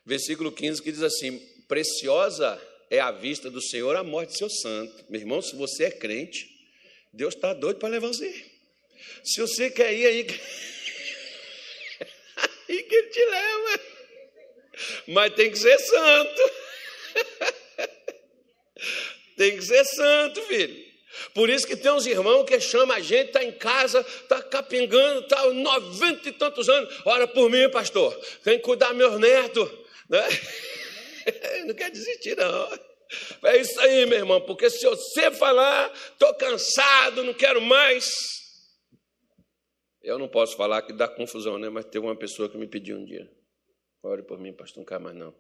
Versículo 15, que diz assim: Preciosa é a vista do Senhor a morte de seu santo. Meu irmão, se você é crente, Deus está doido para levar você. Se você quer ir aí, (laughs) aí que ele te leva. Mas tem que ser santo. (laughs) tem que ser santo, filho. Por isso que tem uns irmãos que chamam a gente, está em casa, está capengando, está noventa e tantos anos. Ora por mim, pastor, tem que cuidar meus netos. Né? (laughs) Não quer desistir, não. É isso aí, meu irmão, porque se você falar, estou cansado, não quero mais. Eu não posso falar que dá confusão, né? Mas teve uma pessoa que me pediu um dia. Ore por mim, pastor, não quer mais não.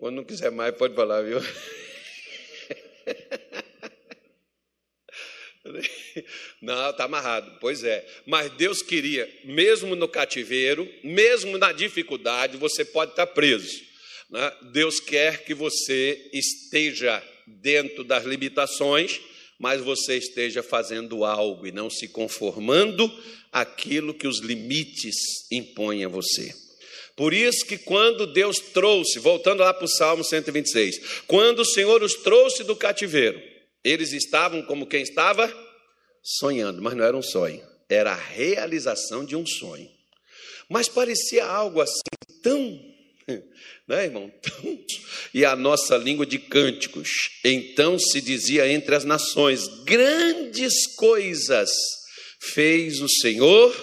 Quando não quiser mais, pode falar, viu? Não, está amarrado. Pois é. Mas Deus queria, mesmo no cativeiro, mesmo na dificuldade, você pode estar preso. Né? Deus quer que você esteja dentro das limitações, mas você esteja fazendo algo e não se conformando aquilo que os limites impõem a você. Por isso que quando Deus trouxe, voltando lá para o Salmo 126, quando o Senhor os trouxe do cativeiro, eles estavam como quem estava sonhando, mas não era um sonho, era a realização de um sonho. Mas parecia algo assim tão, (laughs) né, irmão? Tão... E a nossa língua de cânticos, então se dizia entre as nações: grandes coisas fez o Senhor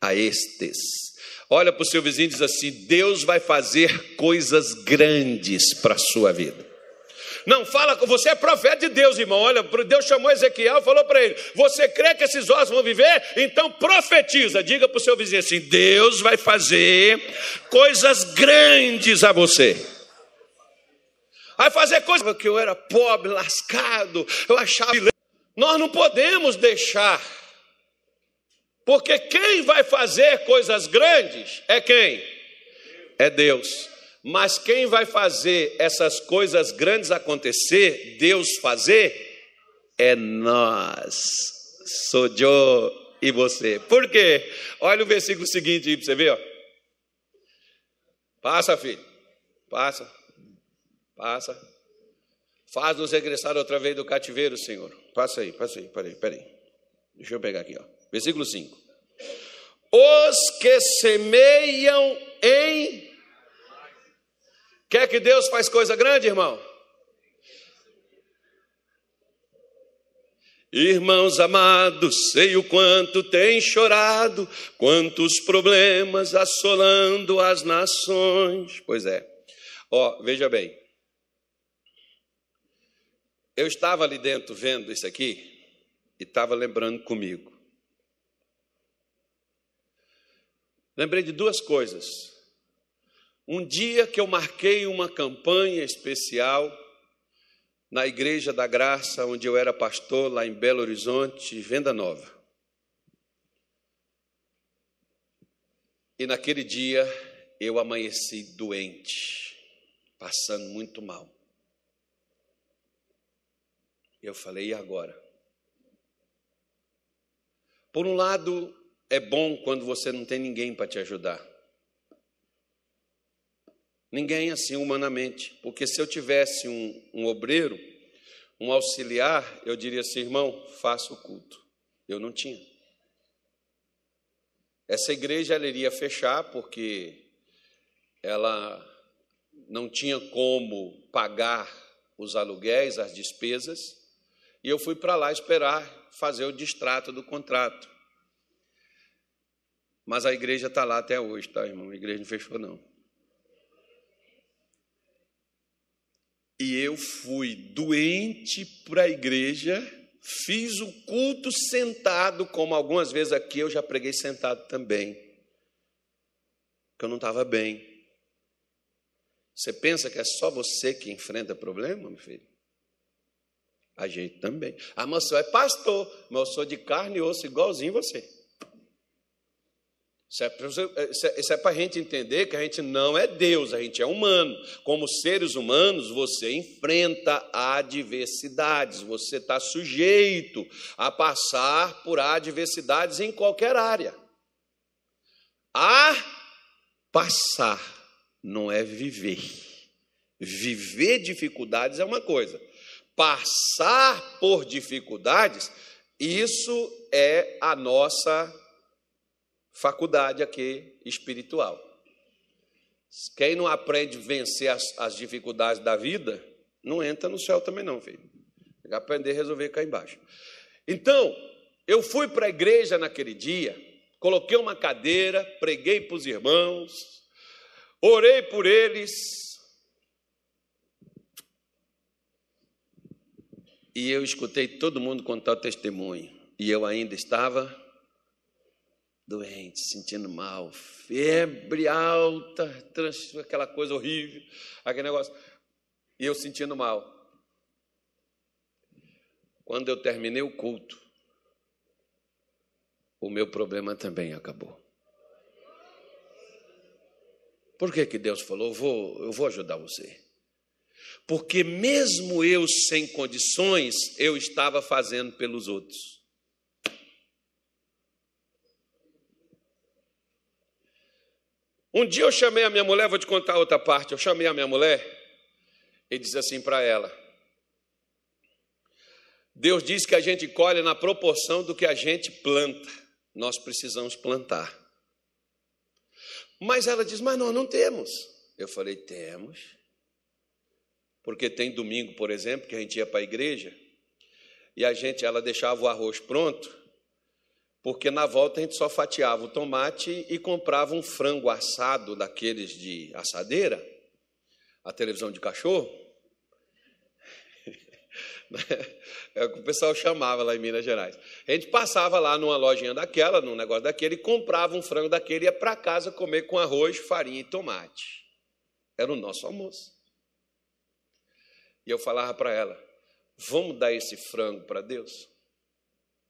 a estes. Olha para o seu vizinho e diz assim: Deus vai fazer coisas grandes para a sua vida. Não, fala, você é profeta de Deus, irmão. Olha, Deus chamou Ezequiel e falou para ele: Você crê que esses ossos vão viver? Então profetiza. Diga para o seu vizinho assim: Deus vai fazer coisas grandes a você. Vai fazer coisas que eu era pobre, lascado, eu achava. Nós não podemos deixar, porque quem vai fazer coisas grandes é quem? É Deus. Mas quem vai fazer essas coisas grandes acontecer, Deus fazer, é nós. Sou eu e você. Por quê? Olha o versículo seguinte aí para você ver. Ó. Passa, filho. Passa. Passa. Faz-nos regressar outra vez do cativeiro, Senhor. Passa aí, passa aí, peraí, peraí. Deixa eu pegar aqui, ó. Versículo 5. Os que semeiam em Quer que Deus faz coisa grande, irmão? Irmãos amados, sei o quanto tem chorado, quantos problemas assolando as nações. Pois é. Ó, veja bem. Eu estava ali dentro vendo isso aqui e estava lembrando comigo. Lembrei de duas coisas. Um dia que eu marquei uma campanha especial na Igreja da Graça, onde eu era pastor, lá em Belo Horizonte, Venda Nova. E naquele dia eu amanheci doente, passando muito mal. Eu falei, e agora? Por um lado, é bom quando você não tem ninguém para te ajudar. Ninguém assim humanamente, porque se eu tivesse um, um obreiro, um auxiliar, eu diria assim, irmão, faça o culto. Eu não tinha. Essa igreja ela iria fechar porque ela não tinha como pagar os aluguéis, as despesas, e eu fui para lá esperar fazer o distrato do contrato. Mas a igreja está lá até hoje, tá, irmão? A igreja não fechou, não. E eu fui doente para a igreja, fiz o culto sentado, como algumas vezes aqui eu já preguei sentado também, que eu não estava bem. Você pensa que é só você que enfrenta problema, meu filho? A gente também. Ah, mas você é pastor, mas eu sou de carne e osso igualzinho você. Isso é, é para a gente entender que a gente não é Deus, a gente é humano. Como seres humanos, você enfrenta adversidades, você está sujeito a passar por adversidades em qualquer área. A passar não é viver. Viver dificuldades é uma coisa, passar por dificuldades, isso é a nossa faculdade aqui espiritual. Quem não aprende a vencer as, as dificuldades da vida, não entra no céu também não, filho. Tem que aprender a resolver cá embaixo. Então, eu fui para a igreja naquele dia, coloquei uma cadeira, preguei para os irmãos, orei por eles. E eu escutei todo mundo contar o testemunho. E eu ainda estava doente, sentindo mal, febre alta, aquela coisa horrível, aquele negócio. E eu sentindo mal. Quando eu terminei o culto, o meu problema também acabou. Por que, que Deus falou? Vou, eu vou ajudar você. Porque mesmo eu sem condições, eu estava fazendo pelos outros. Um dia eu chamei a minha mulher, vou te contar outra parte. Eu chamei a minha mulher e disse assim para ela: Deus diz que a gente colhe na proporção do que a gente planta. Nós precisamos plantar. Mas ela diz: Mas nós não temos. Eu falei: Temos. Porque tem domingo, por exemplo, que a gente ia para a igreja e a gente, ela deixava o arroz pronto, porque na volta a gente só fatiava o tomate e comprava um frango assado daqueles de assadeira, a televisão de cachorro. (laughs) É o que o pessoal chamava lá em Minas Gerais. A gente passava lá numa lojinha daquela, num negócio daquele, e comprava um frango daquele e ia para casa comer com arroz, farinha e tomate. Era o nosso almoço. E eu falava para ela: vamos dar esse frango para Deus?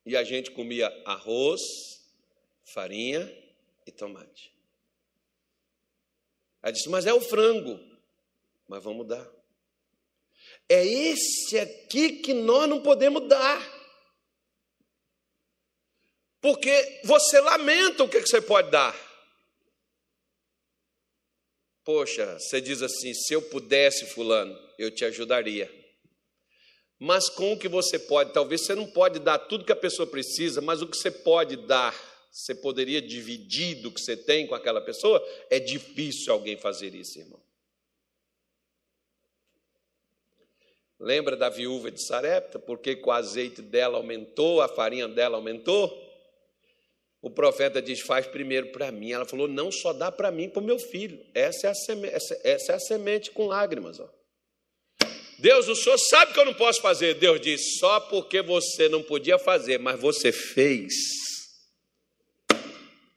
E a gente comia arroz, farinha e tomate. Ela disse: mas é o frango. Mas vamos dar. É esse aqui que nós não podemos dar. Porque você lamenta o que você pode dar. Poxa, você diz assim: se eu pudesse, Fulano, eu te ajudaria. Mas com o que você pode, talvez você não pode dar tudo que a pessoa precisa, mas o que você pode dar, você poderia dividir do que você tem com aquela pessoa? É difícil alguém fazer isso, irmão. Lembra da viúva de Sarepta? Porque com o azeite dela aumentou, a farinha dela aumentou? O profeta diz: faz primeiro para mim. Ela falou: não só dá para mim, para o meu filho. Essa é, a semente, essa, essa é a semente com lágrimas. Ó. Deus, o senhor sabe que eu não posso fazer. Deus diz: só porque você não podia fazer, mas você fez.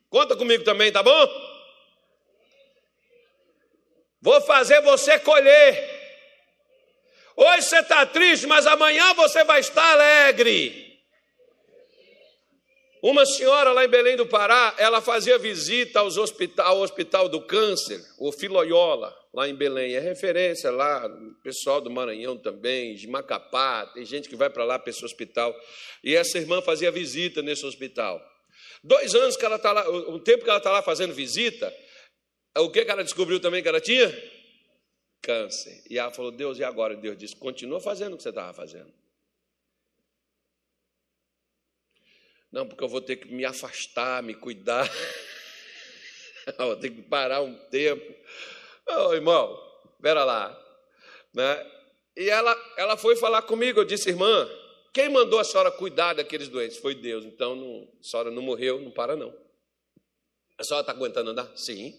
Conta comigo também, tá bom? Vou fazer você colher. Hoje você está triste, mas amanhã você vai estar alegre. Uma senhora lá em Belém do Pará, ela fazia visita aos hospital, ao Hospital do Câncer, o Filoiola, lá em Belém. É referência lá, pessoal do Maranhão também, de Macapá, tem gente que vai para lá para esse hospital. E essa irmã fazia visita nesse hospital. Dois anos que ela está lá, o tempo que ela está lá fazendo visita, o que, que ela descobriu também que ela tinha? câncer. E ela falou: Deus, e agora? Deus disse: continua fazendo o que você estava fazendo. Não, porque eu vou ter que me afastar, me cuidar. (laughs) vou ter que parar um tempo. Oh, irmão, espera lá. Né? E ela, ela foi falar comigo, eu disse, irmã, quem mandou a senhora cuidar daqueles doentes? Foi Deus. Então, não, a senhora não morreu, não para não. A senhora está aguentando andar? Sim.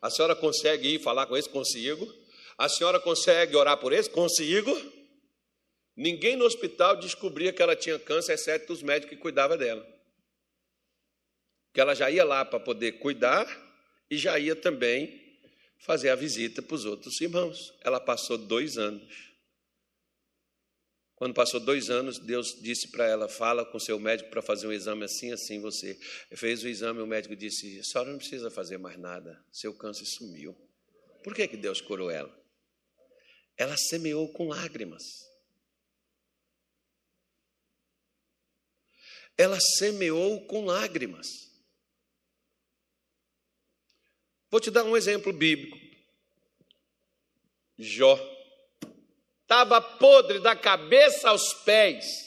A senhora consegue ir falar com eles? Consigo. A senhora consegue orar por eles? Consigo. Ninguém no hospital descobria que ela tinha câncer, exceto os médicos que cuidavam dela. Que ela já ia lá para poder cuidar e já ia também fazer a visita para os outros irmãos. Ela passou dois anos. Quando passou dois anos, Deus disse para ela: fala com seu médico para fazer um exame assim, assim. Você fez o exame, o médico disse: a senhora não precisa fazer mais nada, seu câncer sumiu. Por que, que Deus curou ela? ela semeou com lágrimas. Ela semeou com lágrimas. Vou te dar um exemplo bíblico. Jó estava podre da cabeça aos pés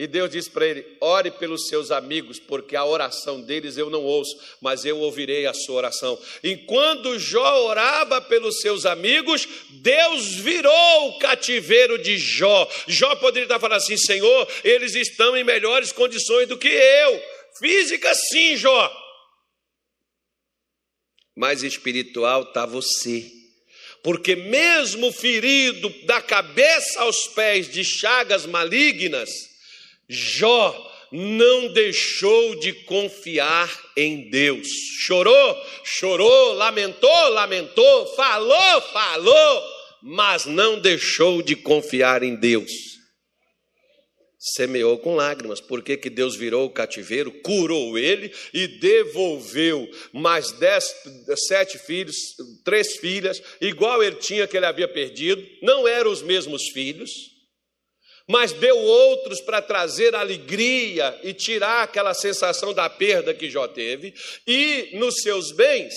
e Deus disse para ele: ore pelos seus amigos, porque a oração deles eu não ouço, mas eu ouvirei a sua oração. Enquanto Jó orava pelos seus amigos, Deus virou o cativeiro de Jó. Jó poderia estar falando assim: Senhor, eles estão em melhores condições do que eu. Física, sim, Jó. Mas espiritual está você porque mesmo ferido da cabeça aos pés de chagas malignas, Jó não deixou de confiar em Deus. Chorou, chorou, lamentou, lamentou, falou, falou, mas não deixou de confiar em Deus. Semeou com lágrimas, porque que Deus virou o cativeiro, curou ele e devolveu mais dez, sete filhos, três filhas, igual ele tinha que ele havia perdido, não eram os mesmos filhos mas deu outros para trazer alegria e tirar aquela sensação da perda que Jó teve, e nos seus bens,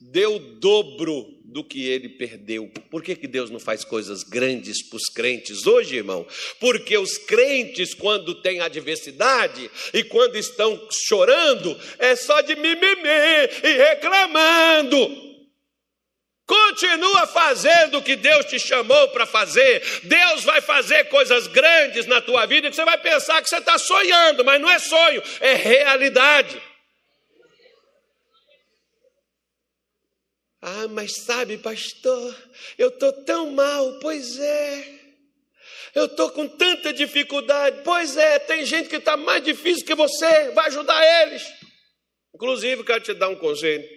deu dobro do que ele perdeu. Por que, que Deus não faz coisas grandes para os crentes hoje, irmão? Porque os crentes, quando têm adversidade e quando estão chorando, é só de mimimi e reclamando. Continua fazendo o que Deus te chamou para fazer. Deus vai fazer coisas grandes na tua vida que você vai pensar que você está sonhando, mas não é sonho, é realidade. Ah, mas sabe, pastor, eu estou tão mal, pois é. Eu estou com tanta dificuldade, pois é. Tem gente que está mais difícil que você, vai ajudar eles. Inclusive, quero te dar um conselho.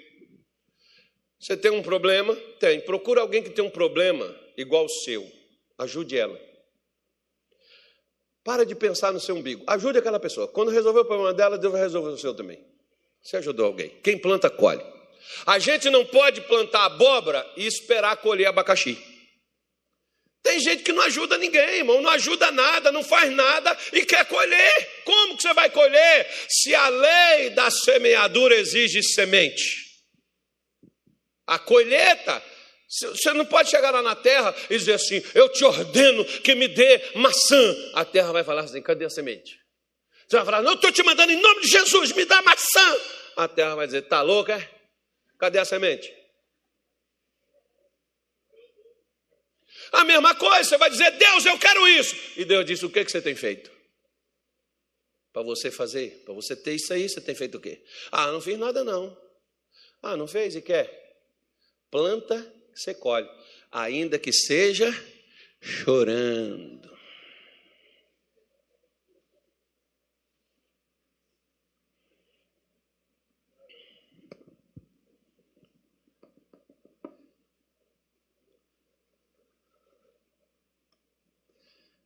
Você tem um problema? Tem. Procura alguém que tem um problema igual o seu. Ajude ela. Para de pensar no seu umbigo. Ajude aquela pessoa. Quando resolver o problema dela, Deus vai resolver o seu também. Você ajudou alguém. Quem planta, colhe. A gente não pode plantar abóbora e esperar colher abacaxi. Tem gente que não ajuda ninguém, irmão, não ajuda nada, não faz nada e quer colher. Como que você vai colher se a lei da semeadura exige semente? A colheita, você não pode chegar lá na terra e dizer assim: Eu te ordeno que me dê maçã. A terra vai falar assim: Cadê a semente? Você vai falar: Não, eu estou te mandando em nome de Jesus, me dá maçã. A terra vai dizer: Está louca? É? Cadê a semente? A mesma coisa, você vai dizer, Deus, eu quero isso. E Deus disse: O que, que você tem feito? Para você fazer, para você ter isso aí, você tem feito o quê? Ah, não fiz nada não. Ah, não fez e quer? Planta, você colhe. Ainda que seja chorando.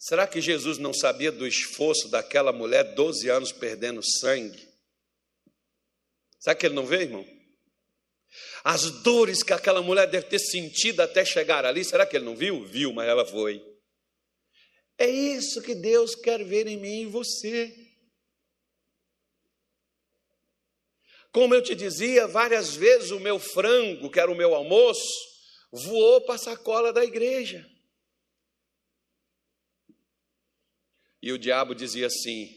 Será que Jesus não sabia do esforço daquela mulher 12 anos perdendo sangue? Será que ele não vê, irmão? As dores que aquela mulher deve ter sentido até chegar ali, será que ele não viu? Viu, mas ela foi. É isso que Deus quer ver em mim e em você. Como eu te dizia, várias vezes o meu frango, que era o meu almoço, voou para a sacola da igreja. E o diabo dizia assim: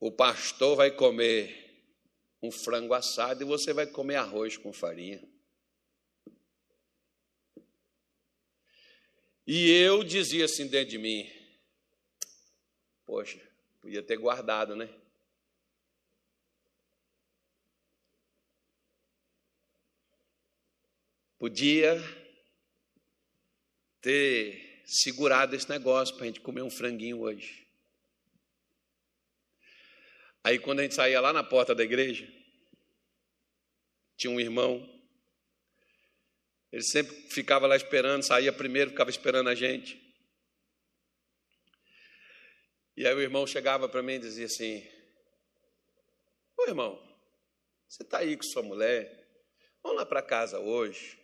o pastor vai comer um frango assado e você vai comer arroz com farinha. E eu dizia assim dentro de mim: Poxa, podia ter guardado, né? Podia ter segurado esse negócio para a gente comer um franguinho hoje. Aí, quando a gente saía lá na porta da igreja, tinha um irmão, ele sempre ficava lá esperando, saía primeiro, ficava esperando a gente. E aí o irmão chegava para mim e dizia assim: Ô irmão, você está aí com sua mulher? Vamos lá para casa hoje.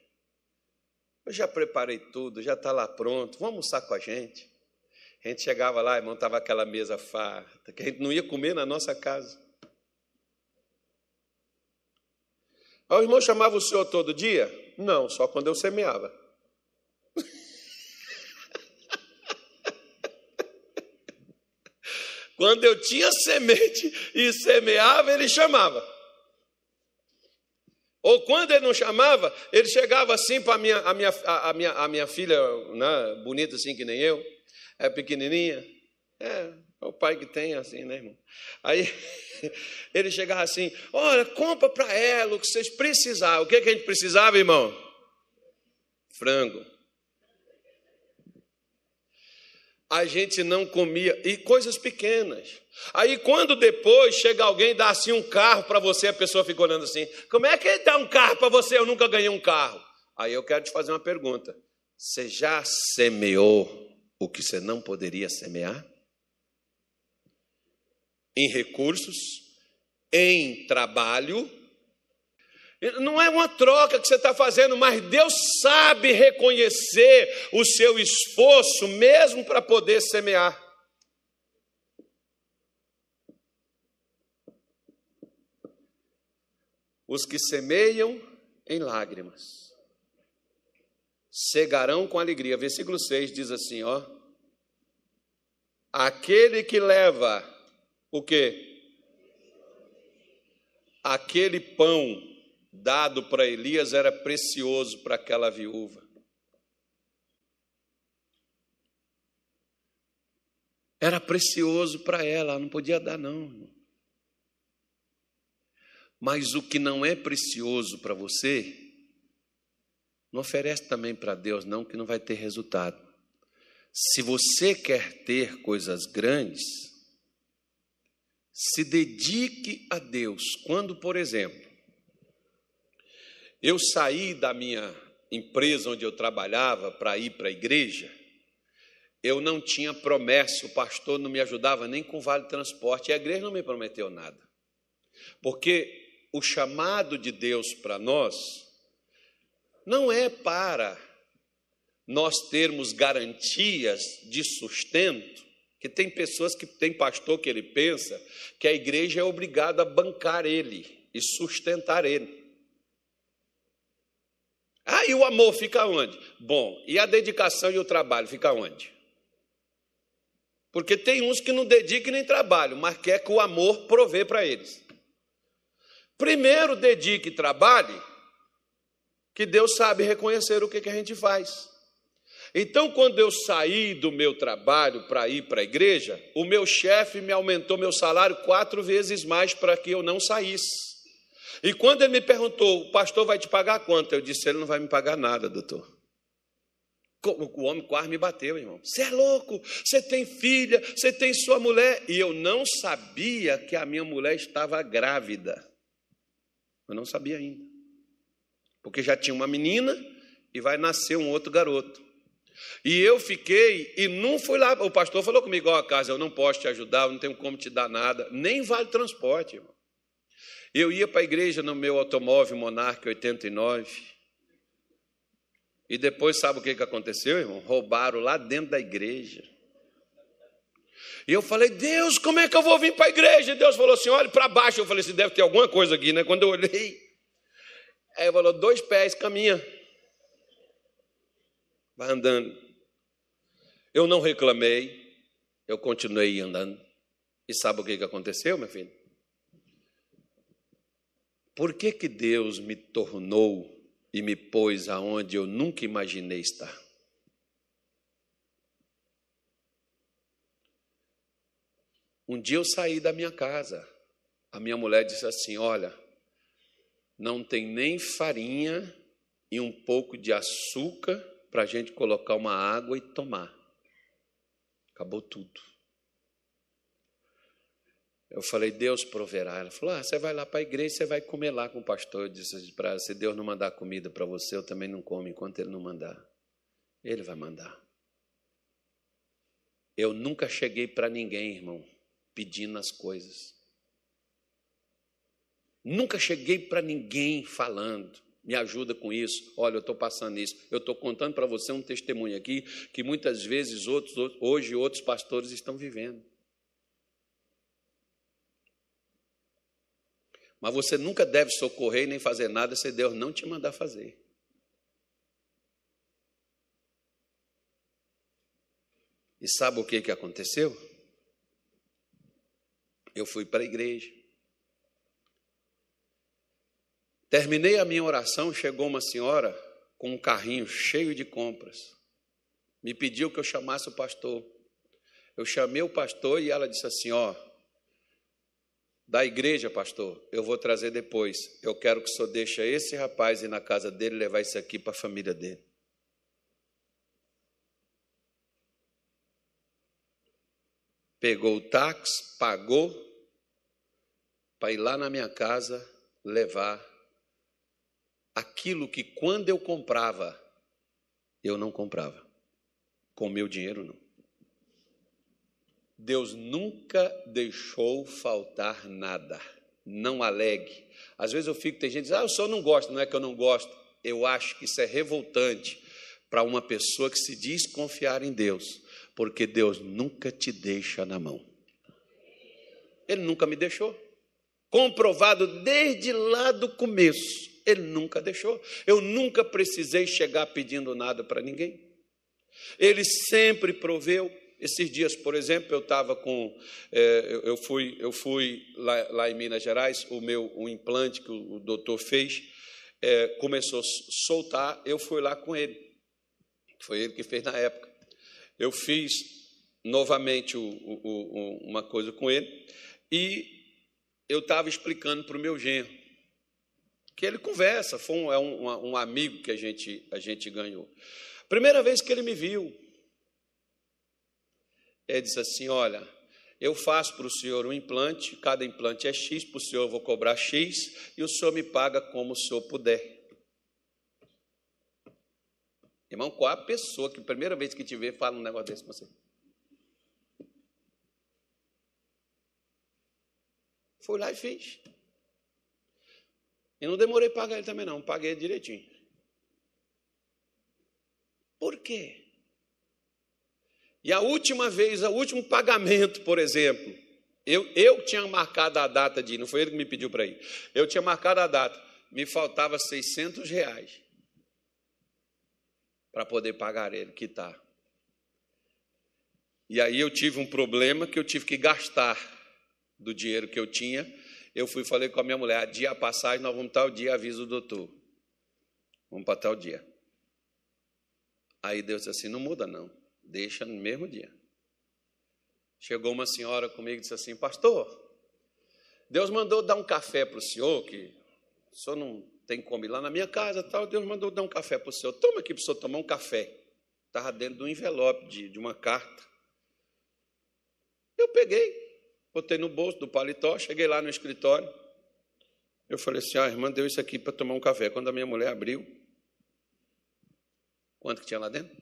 Eu já preparei tudo, já está lá pronto, vamos almoçar com a gente. A gente chegava lá e montava aquela mesa farta, que a gente não ia comer na nossa casa. O irmão chamava o senhor todo dia? Não, só quando eu semeava. (laughs) quando eu tinha semente e semeava, ele chamava. Ou quando ele não chamava, ele chegava assim para a minha, a minha, a minha, a minha filha, né, bonita assim que nem eu, é pequenininha. É, é o pai que tem assim, né, irmão? Aí (laughs) ele chegava assim: Olha, compra para ela o que vocês precisavam. O que, que a gente precisava, irmão? Frango. a gente não comia, e coisas pequenas. Aí quando depois chega alguém e dá assim um carro para você, a pessoa fica olhando assim: como é que ele dá um carro para você? Eu nunca ganhei um carro. Aí eu quero te fazer uma pergunta: você já semeou o que você não poderia semear? Em recursos, em trabalho, não é uma troca que você está fazendo, mas Deus sabe reconhecer o seu esforço, mesmo para poder semear. Os que semeiam em lágrimas. Cegarão com alegria. Versículo 6 diz assim, ó: Aquele que leva o quê? Aquele pão dado para Elias era precioso para aquela viúva. Era precioso para ela, ela não podia dar, não. Mas o que não é precioso para você, não oferece também para Deus, não, que não vai ter resultado. Se você quer ter coisas grandes, se dedique a Deus. Quando, por exemplo, eu saí da minha empresa onde eu trabalhava para ir para a igreja, eu não tinha promessa, o pastor não me ajudava nem com vale transporte, e a igreja não me prometeu nada. Porque o chamado de Deus para nós não é para nós termos garantias de sustento, que tem pessoas que tem pastor que ele pensa que a igreja é obrigada a bancar ele e sustentar ele. Ah, e o amor fica onde? Bom, e a dedicação e o trabalho fica onde? Porque tem uns que não dedicam nem trabalho, mas quer que o amor provê para eles. Primeiro dedique e trabalhe, que Deus sabe reconhecer o que, que a gente faz. Então, quando eu saí do meu trabalho para ir para a igreja, o meu chefe me aumentou meu salário quatro vezes mais para que eu não saísse. E quando ele me perguntou, o pastor vai te pagar quanto? Eu disse, ele não vai me pagar nada, doutor. O homem quase me bateu, irmão. Você é louco, você tem filha, você tem sua mulher. E eu não sabia que a minha mulher estava grávida. Eu não sabia ainda. Porque já tinha uma menina e vai nascer um outro garoto. E eu fiquei, e não fui lá. O pastor falou comigo: Ó, oh, casa, eu não posso te ajudar, eu não tenho como te dar nada, nem vale transporte, irmão. Eu ia para a igreja no meu automóvel Monarch 89. E depois, sabe o que aconteceu, irmão? Roubaram lá dentro da igreja. E eu falei, Deus, como é que eu vou vir para a igreja? E Deus falou assim: olhe para baixo. Eu falei assim: deve ter alguma coisa aqui, né? Quando eu olhei, aí ele falou: dois pés, caminha. Vai andando. Eu não reclamei, eu continuei andando. E sabe o que, que aconteceu, meu filho? Por que, que Deus me tornou e me pôs aonde eu nunca imaginei estar? Um dia eu saí da minha casa. A minha mulher disse assim: Olha, não tem nem farinha e um pouco de açúcar para a gente colocar uma água e tomar. Acabou tudo. Eu falei, Deus proverá. Ela falou, ah, você vai lá para a igreja, você vai comer lá com o pastor. Eu disse para ela, se Deus não mandar comida para você, eu também não como enquanto Ele não mandar. Ele vai mandar. Eu nunca cheguei para ninguém, irmão, pedindo as coisas. Nunca cheguei para ninguém falando, me ajuda com isso. Olha, eu estou passando isso. Eu estou contando para você um testemunho aqui que muitas vezes outros, hoje outros pastores estão vivendo. Mas você nunca deve socorrer nem fazer nada se Deus não te mandar fazer. E sabe o que, que aconteceu? Eu fui para a igreja. Terminei a minha oração, chegou uma senhora com um carrinho cheio de compras. Me pediu que eu chamasse o pastor. Eu chamei o pastor e ela disse assim: Ó, da igreja, pastor, eu vou trazer depois. Eu quero que o senhor deixe esse rapaz ir na casa dele levar isso aqui para a família dele. Pegou o táxi, pagou, para ir lá na minha casa levar aquilo que quando eu comprava, eu não comprava. Com meu dinheiro, não. Deus nunca deixou faltar nada. Não alegue. Às vezes eu fico, tem gente que diz, ah, o senhor não gosta, não é que eu não gosto. Eu acho que isso é revoltante para uma pessoa que se diz confiar em Deus porque Deus nunca te deixa na mão. Ele nunca me deixou. Comprovado desde lá do começo. Ele nunca deixou. Eu nunca precisei chegar pedindo nada para ninguém. Ele sempre proveu. Esses dias, por exemplo, eu estava com. É, eu fui, eu fui lá, lá, em Minas Gerais, o meu o implante que o, o doutor fez é, começou a soltar, eu fui lá com ele. Foi ele que fez na época. Eu fiz novamente o, o, uma coisa com ele e eu estava explicando para o meu genro que ele conversa, foi um, é um, um amigo que a gente, a gente ganhou. Primeira vez que ele me viu, ele disse assim: Olha, eu faço para o senhor um implante, cada implante é X, para o senhor eu vou cobrar X, e o senhor me paga como o senhor puder. Irmão, qual a pessoa que a primeira vez que te vê fala um negócio desse para você? Fui lá e fiz. E não demorei para pagar ele também, não. Paguei direitinho. Por quê? E a última vez, o último pagamento, por exemplo, eu, eu tinha marcado a data de ir, não foi ele que me pediu para ir. Eu tinha marcado a data, me faltava 600 reais para poder pagar ele, quitar. E aí eu tive um problema que eu tive que gastar do dinheiro que eu tinha. Eu fui falei com a minha mulher, dia a passagem, nós vamos tal dia, avisa o doutor. Vamos para tal dia. Aí Deus disse assim, não muda não, deixa no mesmo dia. Chegou uma senhora comigo e disse assim, pastor, Deus mandou dar um café para o senhor, que o senhor não tem como ir lá na minha casa, tal, Deus mandou dar um café para o senhor. Toma aqui para o senhor tomar um café. Estava dentro de um envelope, de, de uma carta. Eu peguei, botei no bolso do paletó, cheguei lá no escritório. Eu falei assim: ah, a irmã deu isso aqui para tomar um café. Quando a minha mulher abriu, quanto que tinha lá dentro?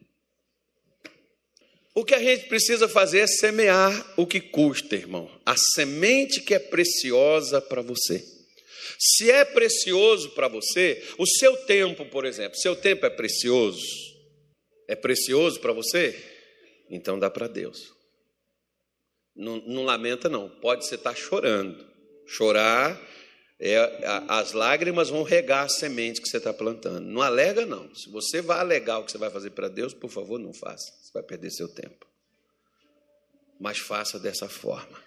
O que a gente precisa fazer é semear o que custa, irmão. A semente que é preciosa para você. Se é precioso para você, o seu tempo, por exemplo, seu tempo é precioso? É precioso para você? Então dá para Deus. Não, não, lamenta, não. Pode você estar tá chorando. Chorar, é, as lágrimas vão regar a semente que você está plantando. Não alega, não. Se você vai alegar o que você vai fazer para Deus, por favor, não faça. Você vai perder seu tempo. Mas faça dessa forma.